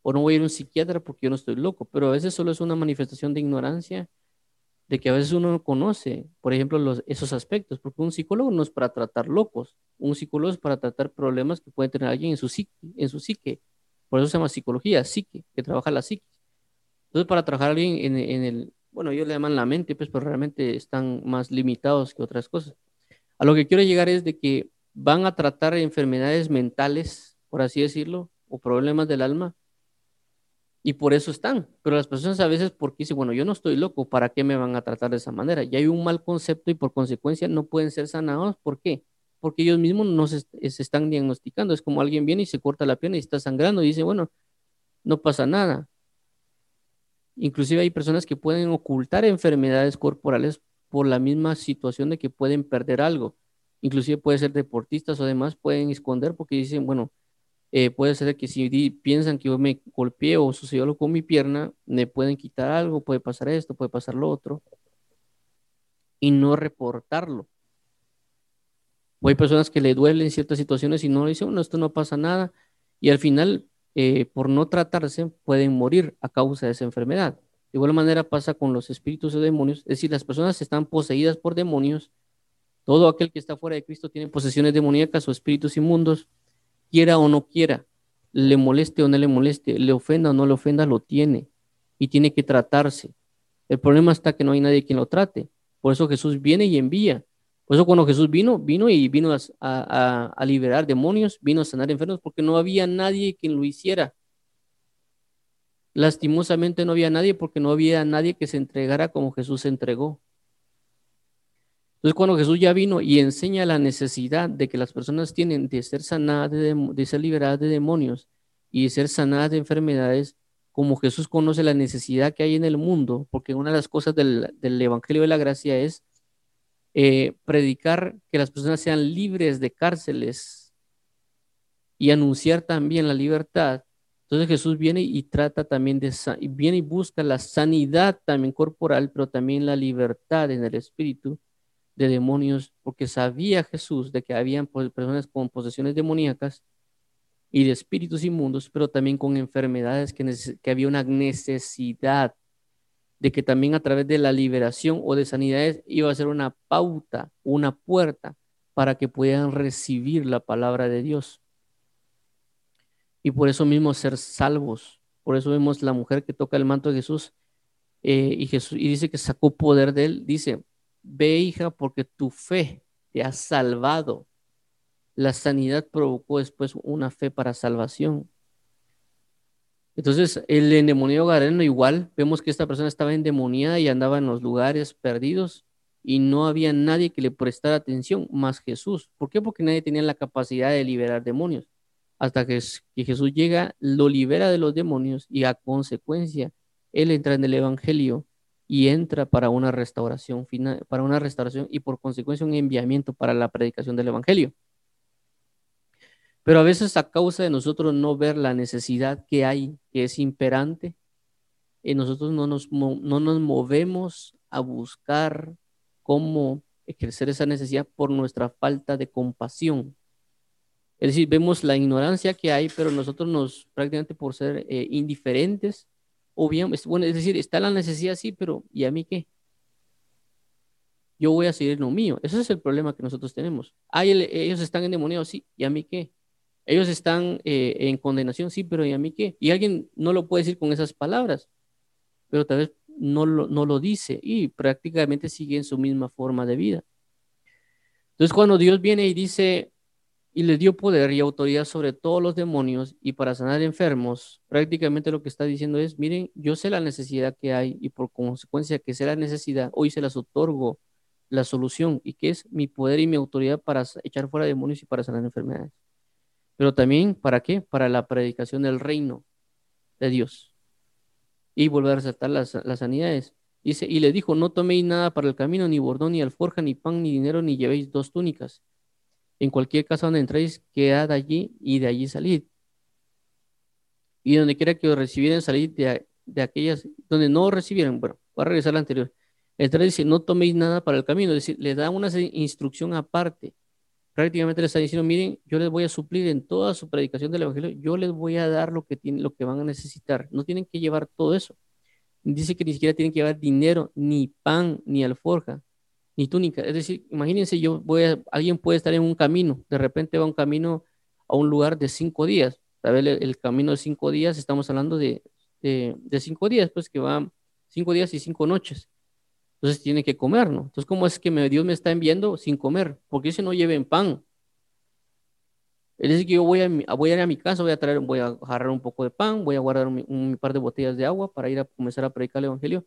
O no voy a ir a un psiquiatra porque yo no estoy loco. Pero a veces solo es una manifestación de ignorancia de que a veces uno no conoce, por ejemplo, los, esos aspectos, porque un psicólogo no es para tratar locos, un psicólogo es para tratar problemas que puede tener alguien en su psique, en su psique. Por eso se llama psicología, psique, que trabaja la psique. Entonces, para trabajar a alguien en, en, el, bueno, ellos le llaman la mente, pues, pero realmente están más limitados que otras cosas. A lo que quiero llegar es de que van a tratar enfermedades mentales, por así decirlo, o problemas del alma, y por eso están. Pero las personas a veces porque dicen, bueno, yo no estoy loco, ¿para qué me van a tratar de esa manera? Y hay un mal concepto y por consecuencia no pueden ser sanados. ¿Por qué? Porque ellos mismos no se, están diagnosticando. Es como alguien viene y se corta la pierna y está sangrando y dice, bueno, no pasa nada. Inclusive hay personas que pueden ocultar enfermedades corporales por la misma situación de que pueden perder algo. Inclusive puede ser deportistas o demás, pueden esconder porque dicen, bueno, eh, puede ser que si piensan que yo me golpeé o sucedió algo con mi pierna, me pueden quitar algo, puede pasar esto, puede pasar lo otro, y no reportarlo. O hay personas que le duelen ciertas situaciones y no dicen, bueno, esto no pasa nada, y al final, eh, por no tratarse, pueden morir a causa de esa enfermedad. De igual manera pasa con los espíritus de demonios, es decir, las personas están poseídas por demonios, todo aquel que está fuera de Cristo tiene posesiones demoníacas o espíritus inmundos, quiera o no quiera, le moleste o no le moleste, le ofenda o no le ofenda, lo tiene y tiene que tratarse. El problema está que no hay nadie quien lo trate. Por eso Jesús viene y envía. Por eso cuando Jesús vino, vino y vino a, liberar demonios, vino a sanar enfermos, porque no había nadie quien lo hiciera. Lastimosamente no había nadie porque no había nadie que se entregara como Jesús se entregó. Entonces cuando Jesús ya vino y enseña la necesidad de que las personas tienen de ser sanadas, de, ser liberadas de demonios y de ser sanadas de enfermedades, como Jesús conoce la necesidad que hay en el mundo, porque una de las cosas del, Evangelio de la Gracia es eh, predicar que las personas sean libres de cárceles y anunciar también la libertad. Entonces Jesús viene y trata también de, viene y busca la sanidad también corporal, pero también la libertad en el espíritu de demonios, porque sabía Jesús de que habían personas con posesiones demoníacas y de espíritus inmundos, pero también con enfermedades que, que había una necesidad de que también a través de la liberación o de sanidades iba a ser una pauta, una puerta para que puedan recibir la palabra de Dios. Y por eso mismo ser salvos. Por eso vemos la mujer que toca el manto de Jesús eh, y Jesús y dice que sacó poder de él. Dice, ve hija porque tu fe te ha salvado la sanidad provocó después una fe para salvación. Entonces, el endemoniado Gareno igual, vemos que esta persona estaba endemoniada y andaba en los lugares perdidos y no había nadie que le prestara atención más Jesús. ¿Por qué? Porque nadie tenía la capacidad de liberar demonios. Hasta que, que Jesús llega, lo libera de los demonios y a consecuencia, él entra en el Evangelio y entra para una restauración final, para una restauración y por consecuencia un enviamiento para la predicación del Evangelio. Pero a veces a causa de nosotros no ver la necesidad que hay, que es imperante, eh, nosotros no nos, no nos movemos a buscar cómo ejercer esa necesidad por nuestra falta de compasión. Es decir, vemos la ignorancia que hay, pero nosotros nos, prácticamente por ser eh, indiferentes, o bien, bueno, es decir, está la necesidad, sí, pero ¿y a mí qué? Yo voy a seguir lo mío. Ese es el problema que nosotros tenemos. Ay, ellos están endemoniados, sí, ¿y a mí qué? Ellos están eh, en condenación, sí, pero ¿y a mí qué? Y alguien no lo puede decir con esas palabras, pero tal vez no lo, no lo dice y prácticamente sigue en su misma forma de vida. Entonces cuando Dios viene y dice, y le dio poder y autoridad sobre todos los demonios y para sanar enfermos, prácticamente lo que está diciendo es, miren, yo sé la necesidad que hay y por consecuencia que sé la necesidad, hoy se las otorgo la solución y que es mi poder y mi autoridad para echar fuera demonios y para sanar enfermedades pero también para qué? Para la predicación del reino de Dios. Y volver a resaltar las, las sanidades. Dice, y le dijo, no toméis nada para el camino, ni bordón, ni alforja, ni pan, ni dinero, ni llevéis dos túnicas. En cualquier casa donde entréis, quedad allí y de allí salid. Y donde quiera que os recibieran, salid de, de aquellas, donde no os recibieran, bueno, voy a regresar a la anterior. El dice, no toméis nada para el camino, es decir, le da una instrucción aparte prácticamente le está diciendo, miren, yo les voy a suplir en toda su predicación del Evangelio, yo les voy a dar lo que, tienen, lo que van a necesitar. No tienen que llevar todo eso. Dice que ni siquiera tienen que llevar dinero, ni pan, ni alforja, ni túnica. Es decir, imagínense, yo voy a, alguien puede estar en un camino, de repente va un camino a un lugar de cinco días. ¿Sabe? El, camino de cinco días, estamos hablando de, de, cinco días, pues que va cinco días y cinco noches. Entonces tiene que comer, ¿no? Entonces, ¿cómo es que Dios me está enviando sin comer? Porque si no lleven pan. Él dice que yo voy a, voy a ir a mi casa, voy a traer, voy a agarrar un poco de pan, voy a guardar un, par de botellas de agua para ir a comenzar a predicar el evangelio.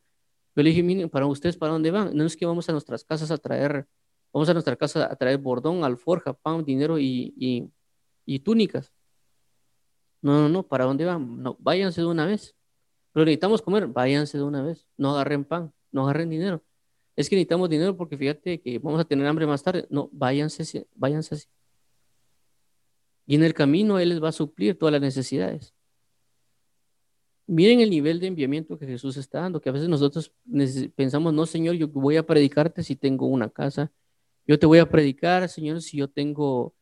Yo le dije, miren, para ustedes, ¿para dónde van? No es que vamos a nuestras casas a traer, vamos a nuestra casa a traer bordón, alforja, pan, dinero y, y, túnicas. No, no, no, ¿para dónde van? No, váyanse de una vez. Pero necesitamos comer, váyanse de una vez. No agarren pan, no agarren dinero es que necesitamos dinero porque fíjate que vamos a tener hambre más tarde. No, váyanse, váyanse así. Y en el camino Él les va a suplir todas las necesidades. Miren el nivel de enviamiento que Jesús está dando, que a veces nosotros pensamos, no, Señor, yo voy a predicarte si tengo una casa. Yo te voy a predicar, Señor, si yo tengo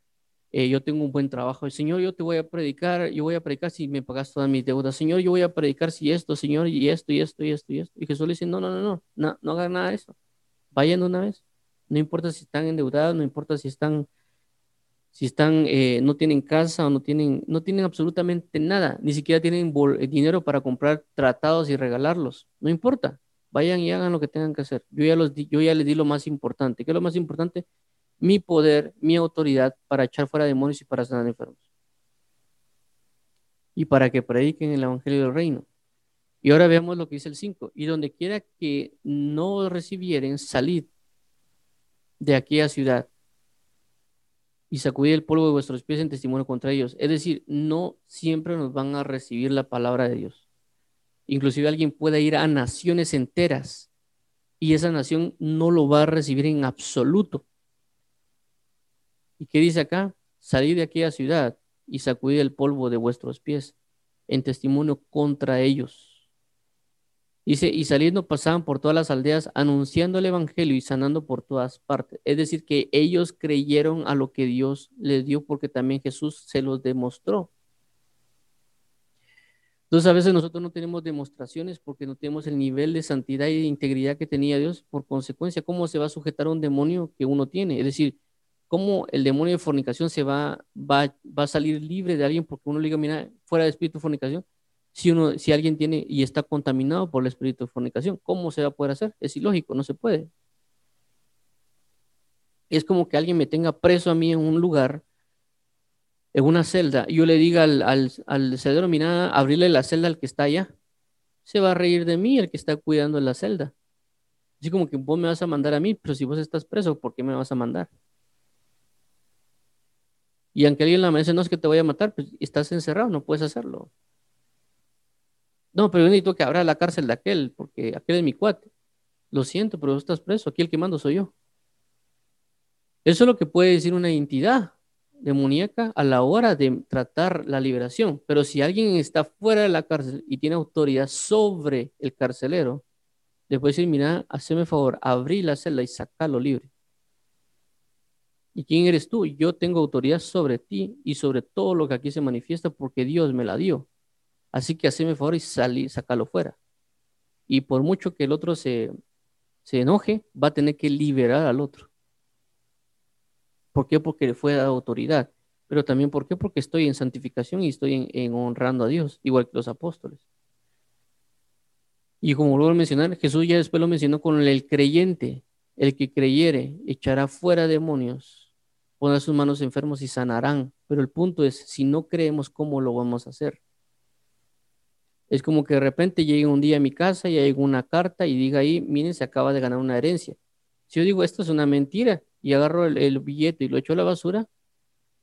eh, yo tengo un buen trabajo. Señor, yo te voy a predicar, yo voy a predicar si me pagas todas mis deudas. Señor, yo voy a predicar si esto, Señor, y esto, y esto, y esto, y esto. Y Jesús le dice, no, no, no, no, no, no hagan nada de eso. Vayan una vez. No importa si están endeudados, no importa si están, si están, eh, no tienen casa o no tienen, no tienen absolutamente nada, ni siquiera tienen dinero para comprar tratados y regalarlos. No importa. Vayan y hagan lo que tengan que hacer. Yo ya, los yo ya les di lo más importante. ¿Qué es lo más importante? Mi poder, mi autoridad para echar fuera demonios y para sanar enfermos. Y para que prediquen el Evangelio del Reino. Y ahora veamos lo que dice el 5. Y donde quiera que no recibieren, salid de aquella ciudad y sacudid el polvo de vuestros pies en testimonio contra ellos. Es decir, no siempre nos van a recibir la palabra de Dios. Inclusive alguien puede ir a naciones enteras y esa nación no lo va a recibir en absoluto. ¿Y qué dice acá? Salid de aquella ciudad y sacudid el polvo de vuestros pies en testimonio contra ellos. Dice, y saliendo pasaban por todas las aldeas anunciando el Evangelio y sanando por todas partes. Es decir, que ellos creyeron a lo que Dios les dio porque también Jesús se los demostró. Entonces a veces nosotros no tenemos demostraciones porque no tenemos el nivel de santidad y de integridad que tenía Dios. Por consecuencia, ¿cómo se va a sujetar a un demonio que uno tiene? Es decir, ¿cómo el demonio de fornicación se va, va, va a salir libre de alguien porque uno le diga, mira, fuera de espíritu fornicación? Si, uno, si alguien tiene y está contaminado por el espíritu de fornicación, ¿cómo se va a poder hacer? Es ilógico, no se puede. Es como que alguien me tenga preso a mí en un lugar en una celda y yo le diga al, al, al cedero, mira, abrirle la celda al que está allá, se va a reír de mí el que está cuidando la celda. Así como que vos me vas a mandar a mí, pero si vos estás preso, ¿por qué me vas a mandar? Y aunque alguien la dice, no es que te voy a matar, pues estás encerrado, no puedes hacerlo. No, pero yo necesito que abra la cárcel de aquel, porque aquel es mi cuate. Lo siento, pero estás preso, aquí el que mando soy yo. Eso es lo que puede decir una entidad demoníaca a la hora de tratar la liberación. Pero si alguien está fuera de la cárcel y tiene autoridad sobre el carcelero, le puede decir, mira, haceme favor, abrí la celda y sacalo libre. ¿Y quién eres tú? Yo tengo autoridad sobre ti y sobre todo lo que aquí se manifiesta porque Dios me la dio. Así que haceme favor y salí, sacalo fuera. Y por mucho que el otro se, se enoje, va a tener que liberar al otro. ¿Por qué? Porque le fue dada autoridad. Pero también, ¿por qué? Porque estoy en santificación y estoy en, honrando a Dios, igual que los apóstoles. Y como vuelvo a mencionar, Jesús ya después lo mencionó con el creyente. El que creyere echará fuera demonios, pondrá sus manos enfermos y sanarán. Pero el punto es, si no creemos, ¿cómo lo vamos a hacer? Es como que de repente llegue un día a mi casa y hay una carta y diga ahí, miren, se acaba de ganar una herencia. Si yo digo, esto es una mentira, y agarro el, billete y lo echo a la basura,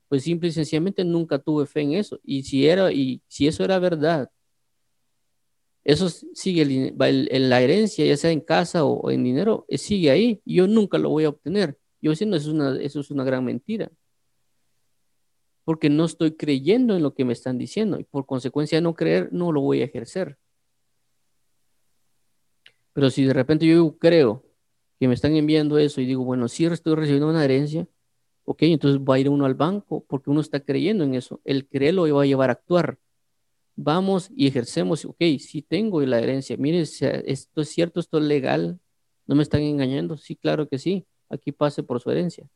pues simple y sencillamente nunca tuve fe en eso. Y si, era, y si eso era verdad, eso sigue en la herencia, ya sea en casa o, en dinero, eh, sigue ahí. Yo nunca lo voy a obtener. Yo diciendo, eso es una, eso es una gran mentira. Porque no estoy creyendo en lo que me están diciendo. Y por consecuencia de no creer, no lo voy a ejercer. Pero si de repente yo creo que me están enviando eso y digo, bueno, si estoy recibiendo una herencia, ok, entonces va a ir uno al banco porque uno está creyendo en eso. El creer lo va a llevar a actuar. Vamos y ejercemos, ok, si tengo la herencia, mire, esto es cierto, esto es legal, no me están engañando, sí, claro que sí, aquí pase por su herencia.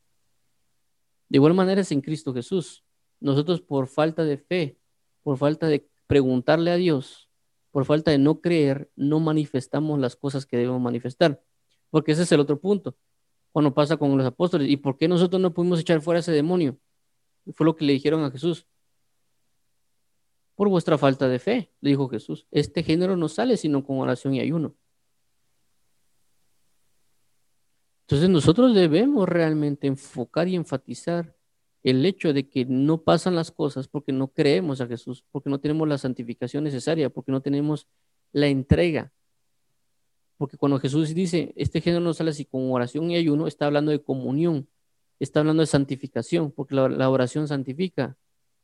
De igual manera es en Cristo Jesús. Nosotros por falta de fe, por falta de preguntarle a Dios, por falta de no creer, no manifestamos las cosas que debemos manifestar. Porque ese es el otro punto. Cuando pasa con los apóstoles. ¿Y por qué nosotros no pudimos echar fuera ese demonio? Fue lo que le dijeron a Jesús. Por vuestra falta de fe, le dijo Jesús. Este género no sale sino con oración y ayuno. Entonces nosotros debemos realmente enfocar y enfatizar el hecho de que no pasan las cosas porque no creemos a Jesús, porque no tenemos la santificación necesaria, porque no tenemos la entrega porque cuando Jesús dice, este género no sale así con oración y ayuno, está hablando de comunión, está hablando de santificación, porque la, oración santifica,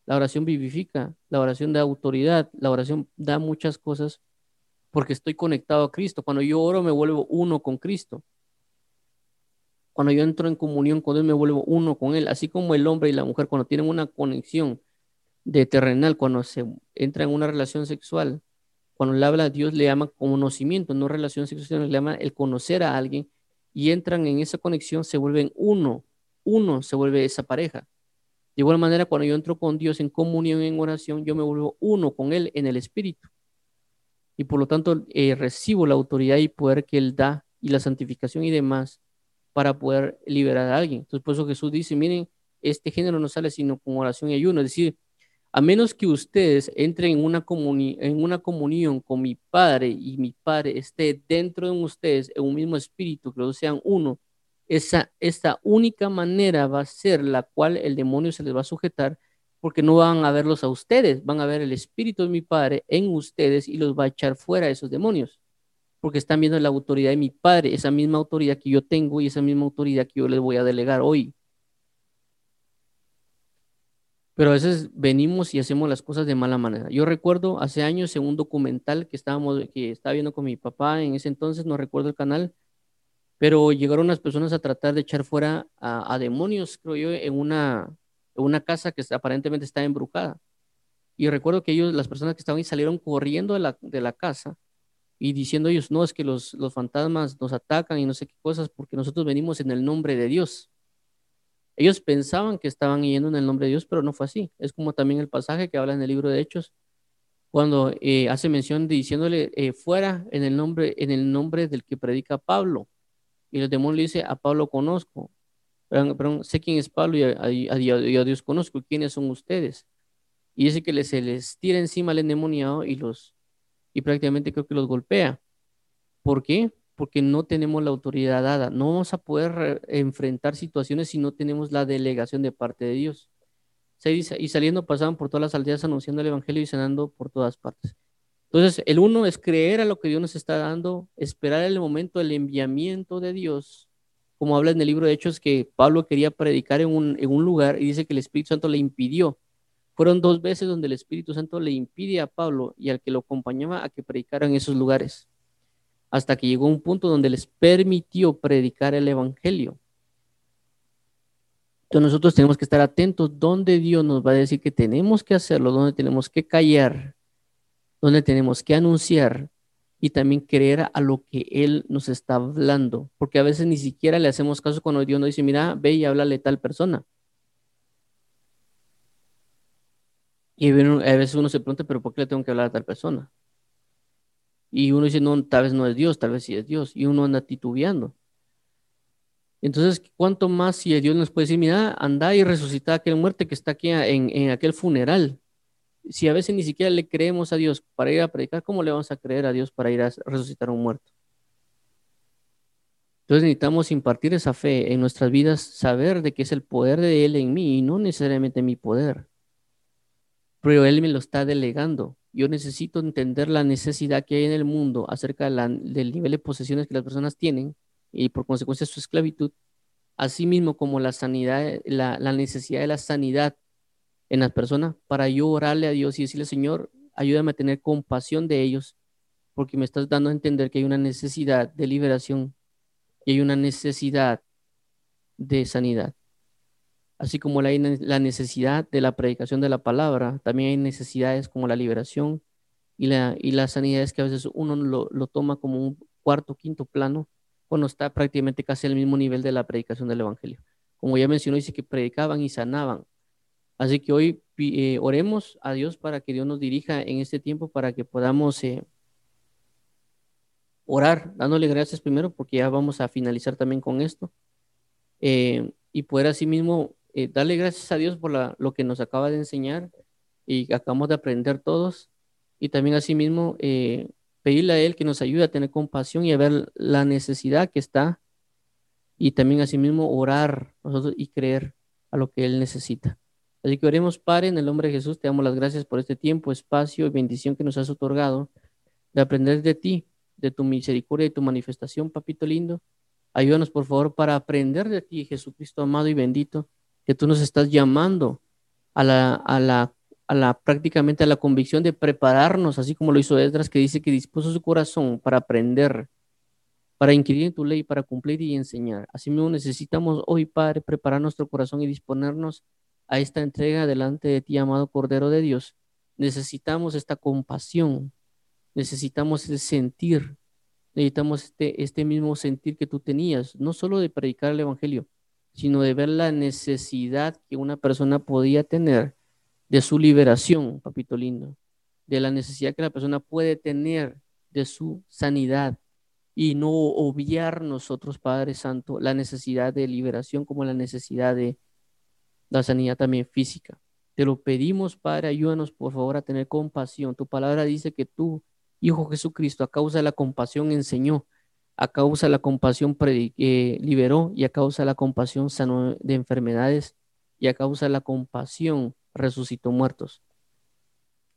la oración vivifica, la oración da autoridad, la oración da muchas cosas, porque estoy conectado a Cristo. Cuando yo oro me vuelvo uno con Cristo. Cuando yo entro en comunión con Dios, me vuelvo uno con Él, así como el hombre y la mujer, cuando tienen una conexión de terrenal, cuando se entra en una relación sexual, cuando le habla a Dios, le llama conocimiento, no relación sexual, le llama el conocer a alguien y entran en esa conexión, se vuelven uno, uno se vuelve esa pareja. De igual manera, cuando yo entro con Dios en comunión, en oración, yo me vuelvo uno con Él en el Espíritu. Y por lo tanto, eh, recibo la autoridad y poder que Él da y la santificación y demás para poder liberar a alguien. Entonces, por eso Jesús dice, miren, este género no sale sino con oración y ayuno. Es decir, a menos que ustedes entren en una, comunión con mi Padre y mi Padre esté dentro de ustedes en un mismo espíritu, que los sean uno, esa, única manera va a ser la cual el demonio se les va a sujetar, porque no van a verlos a ustedes, van a ver el espíritu de mi Padre en ustedes y los va a echar fuera esos demonios, porque están viendo la autoridad de mi Padre, esa misma autoridad que yo tengo y esa misma autoridad que yo les voy a delegar hoy. pero a veces venimos y hacemos las cosas de mala manera. Yo recuerdo hace años en un documental que estábamos, que estaba viendo con mi papá, en ese entonces no recuerdo el canal, pero llegaron unas personas a tratar de echar fuera a, demonios, creo yo, en una, una casa que aparentemente está embrujada. Y recuerdo que ellos, las personas que estaban ahí, salieron corriendo de la, de la casa y diciendo ellos, no, es que los, los fantasmas nos atacan y no sé qué cosas, porque nosotros venimos en el nombre de Dios. Ellos pensaban que estaban yendo en el nombre de Dios, pero no fue así. Es como también el pasaje que habla en el libro de Hechos, cuando eh, hace mención diciéndole eh, fuera en el nombre en el nombre del que predica Pablo. Y el demonio le dice, a Pablo conozco, pero, sé quién es Pablo y a, Dios conozco, quiénes son ustedes. Y dice que se les tira encima el endemoniado y los y prácticamente creo que los golpea. ¿Por qué? porque no tenemos la autoridad dada. No vamos a poder enfrentar situaciones si no tenemos la delegación de parte de Dios. Se dice, y saliendo pasaban por todas las aldeas anunciando el Evangelio y sanando por todas partes. Entonces, el uno es creer a lo que Dios nos está dando, esperar el momento del enviamiento de Dios, como habla en el libro de Hechos que Pablo quería predicar en un, en un lugar y dice que el Espíritu Santo le impidió. Fueron dos veces donde el Espíritu Santo le impide a Pablo y al que lo acompañaba a que predicara en esos lugares hasta que llegó un punto donde les permitió predicar el Evangelio. Entonces nosotros tenemos que estar atentos donde Dios nos va a decir que tenemos que hacerlo, donde tenemos que callar, donde tenemos que anunciar y también creer a lo que Él nos está hablando, porque a veces ni siquiera le hacemos caso cuando Dios nos dice, mira, ve y háblale a tal persona. Y a veces uno se pregunta, pero ¿por qué le tengo que hablar a tal persona? Y uno dice, no, tal vez no es Dios, tal vez sí es Dios. Y uno anda titubeando. Entonces, ¿cuánto más si Dios nos puede decir, mira, anda y resucita a aquel muerte que está aquí en, aquel funeral? Si a veces ni siquiera le creemos a Dios para ir a predicar, ¿cómo le vamos a creer a Dios para ir a resucitar a un muerto? Entonces necesitamos impartir esa fe en nuestras vidas, saber de que es el poder de Él en mí y no necesariamente mi poder. Pero Él me lo está delegando yo necesito entender la necesidad que hay en el mundo acerca del nivel de posesiones que las personas tienen y por consecuencia su esclavitud, así mismo como la sanidad, la, necesidad de la sanidad en las personas, para yo orarle a Dios y decirle, Señor, ayúdame a tener compasión de ellos, porque me estás dando a entender que hay una necesidad de liberación y hay una necesidad de sanidad. Así como hay la necesidad de la predicación de la palabra, también hay necesidades como la liberación y, la, y las sanidades que a veces uno lo, lo toma como un cuarto, quinto plano, cuando está prácticamente casi al mismo nivel de la predicación del Evangelio. Como ya mencionó, dice que predicaban y sanaban. Así que hoy eh, oremos a Dios para que Dios nos dirija en este tiempo, para que podamos eh, orar, dándole gracias primero, porque ya vamos a finalizar también con esto, eh, y poder asimismo eh, darle gracias a Dios por lo que nos acaba de enseñar y acabamos de aprender todos. Y también asimismo eh, pedirle a Él que nos ayude a tener compasión y a ver la necesidad que está. Y también asimismo orar nosotros y creer a lo que Él necesita. Así que oremos, Padre, en el nombre de Jesús, te damos las gracias por este tiempo, espacio y bendición que nos has otorgado de aprender de ti, de tu misericordia y tu manifestación, papito lindo. Ayúdanos, por favor, para aprender de ti, Jesucristo amado y bendito que tú nos estás llamando a la, a la, a la prácticamente a la convicción de prepararnos, así como lo hizo Esdras, que dice que dispuso su corazón para aprender para inquirir en tu ley, para cumplir y enseñar. Asimismo, necesitamos hoy, Padre, preparar nuestro corazón y disponernos a esta entrega delante de ti, amado Cordero de Dios. Necesitamos esta compasión, necesitamos el sentir, necesitamos este, este mismo sentir que tú tenías, no solo de predicar el Evangelio, sino de ver la necesidad que una persona podía tener de su liberación, papito lindo, de la necesidad que la persona puede tener de su sanidad y no obviar nosotros, Padre Santo, la necesidad de liberación como la necesidad de la sanidad también física. Te lo pedimos, Padre, ayúdanos por favor a tener compasión. Tu palabra dice que tú, Hijo Jesucristo, a causa de la compasión enseñó, a causa de la compasión eh, liberó y a causa de la compasión sanó de enfermedades y a causa de la compasión resucitó muertos.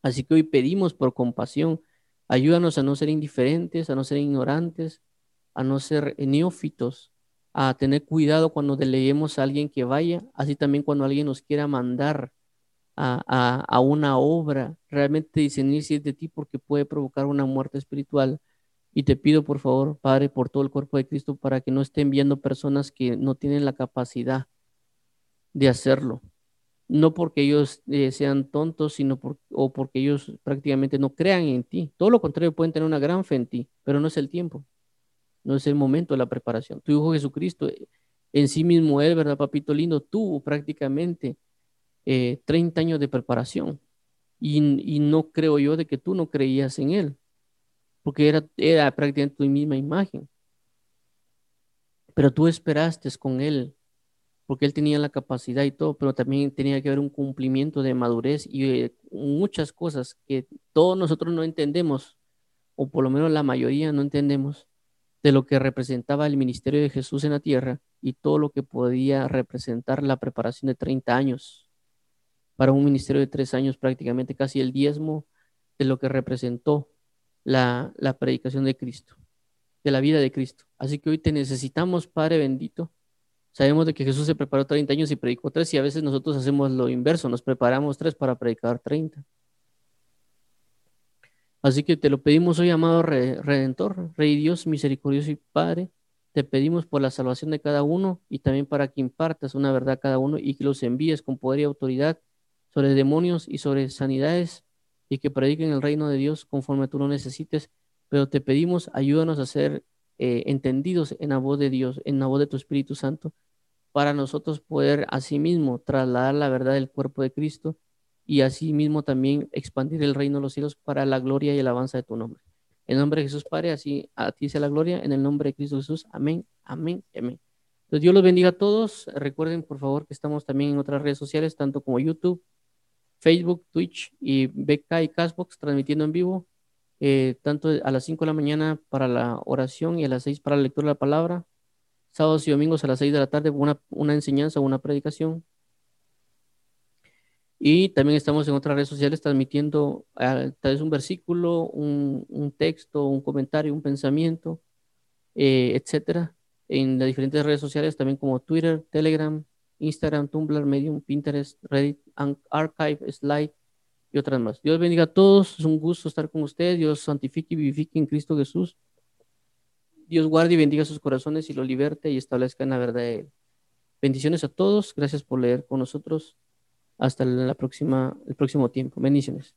Así que hoy pedimos por compasión, ayúdanos a no ser indiferentes, a no ser ignorantes, a no ser neófitos, a tener cuidado cuando deleguemos a alguien que vaya, así también cuando alguien nos quiera mandar a, a, una obra, realmente discernir si es de ti porque puede provocar una muerte espiritual. Y te pido, por favor, Padre, por todo el cuerpo de Cristo, para que no estén viendo personas que no tienen la capacidad de hacerlo. No porque ellos eh, sean tontos, sino o porque ellos prácticamente no crean en ti. Todo lo contrario, pueden tener una gran fe en ti, pero no es el tiempo no es el momento de la preparación. Tu Hijo Jesucristo, eh, en sí mismo Él, ¿verdad, papito lindo? Tuvo prácticamente 30 eh, años de preparación. Y, no creo yo de que tú no creías en Él, porque era, era prácticamente tu misma imagen. Pero tú esperaste con Él, porque Él tenía la capacidad y todo, pero también tenía que haber un cumplimiento de madurez y eh, muchas cosas que todos nosotros no entendemos, o por lo menos la mayoría no entendemos de lo que representaba el ministerio de Jesús en la tierra y todo lo que podía representar la preparación de 30 años para un ministerio de tres años, prácticamente casi el diezmo de lo que representó la, predicación de Cristo, de la vida de Cristo. Así que hoy te necesitamos, Padre bendito. Sabemos de que Jesús se preparó 30 años y predicó tres y a veces nosotros hacemos lo inverso, nos preparamos tres para predicar 30. Así que te lo pedimos hoy, amado Redentor, Rey Dios, misericordioso y Padre. Te pedimos por la salvación de cada uno y también para que impartas una verdad a cada uno y que los envíes con poder y autoridad sobre demonios y sobre sanidades y que prediquen el reino de Dios conforme tú lo necesites. Pero te pedimos, ayúdanos a ser eh, entendidos en la voz de Dios, en la voz de tu Espíritu Santo, para nosotros poder asimismo trasladar la verdad del cuerpo de Cristo y así mismo también expandir el reino de los cielos para la gloria y alabanza de tu nombre. En nombre de Jesús, Padre, así a ti sea la gloria, en el nombre de Cristo Jesús. Amén, amén, amén. Entonces, Dios los bendiga a todos. Recuerden, por favor, que estamos también en otras redes sociales, tanto como YouTube, Facebook, Twitch y BK y Castbox, transmitiendo en vivo, eh, tanto a las 5 de la mañana para la oración y a las 6 para la lectura de la palabra, sábados y domingos a las 6 de la tarde una, una enseñanza o una predicación, y también estamos en otras redes sociales transmitiendo uh, tal vez un versículo, un, un, texto, un comentario, un pensamiento, eh, etcétera, en las diferentes redes sociales, también como Twitter, Telegram, Instagram, Tumblr, Medium, Pinterest, Reddit, Archive, Slide y otras más. Dios bendiga a todos, es un gusto estar con ustedes, Dios santifique y vivifique en Cristo Jesús. Dios guarde y bendiga sus corazones y lo liberte y establezca en la verdad de Él. Bendiciones a todos, gracias por leer con nosotros. Hasta la próxima, el próximo tiempo. Bendiciones.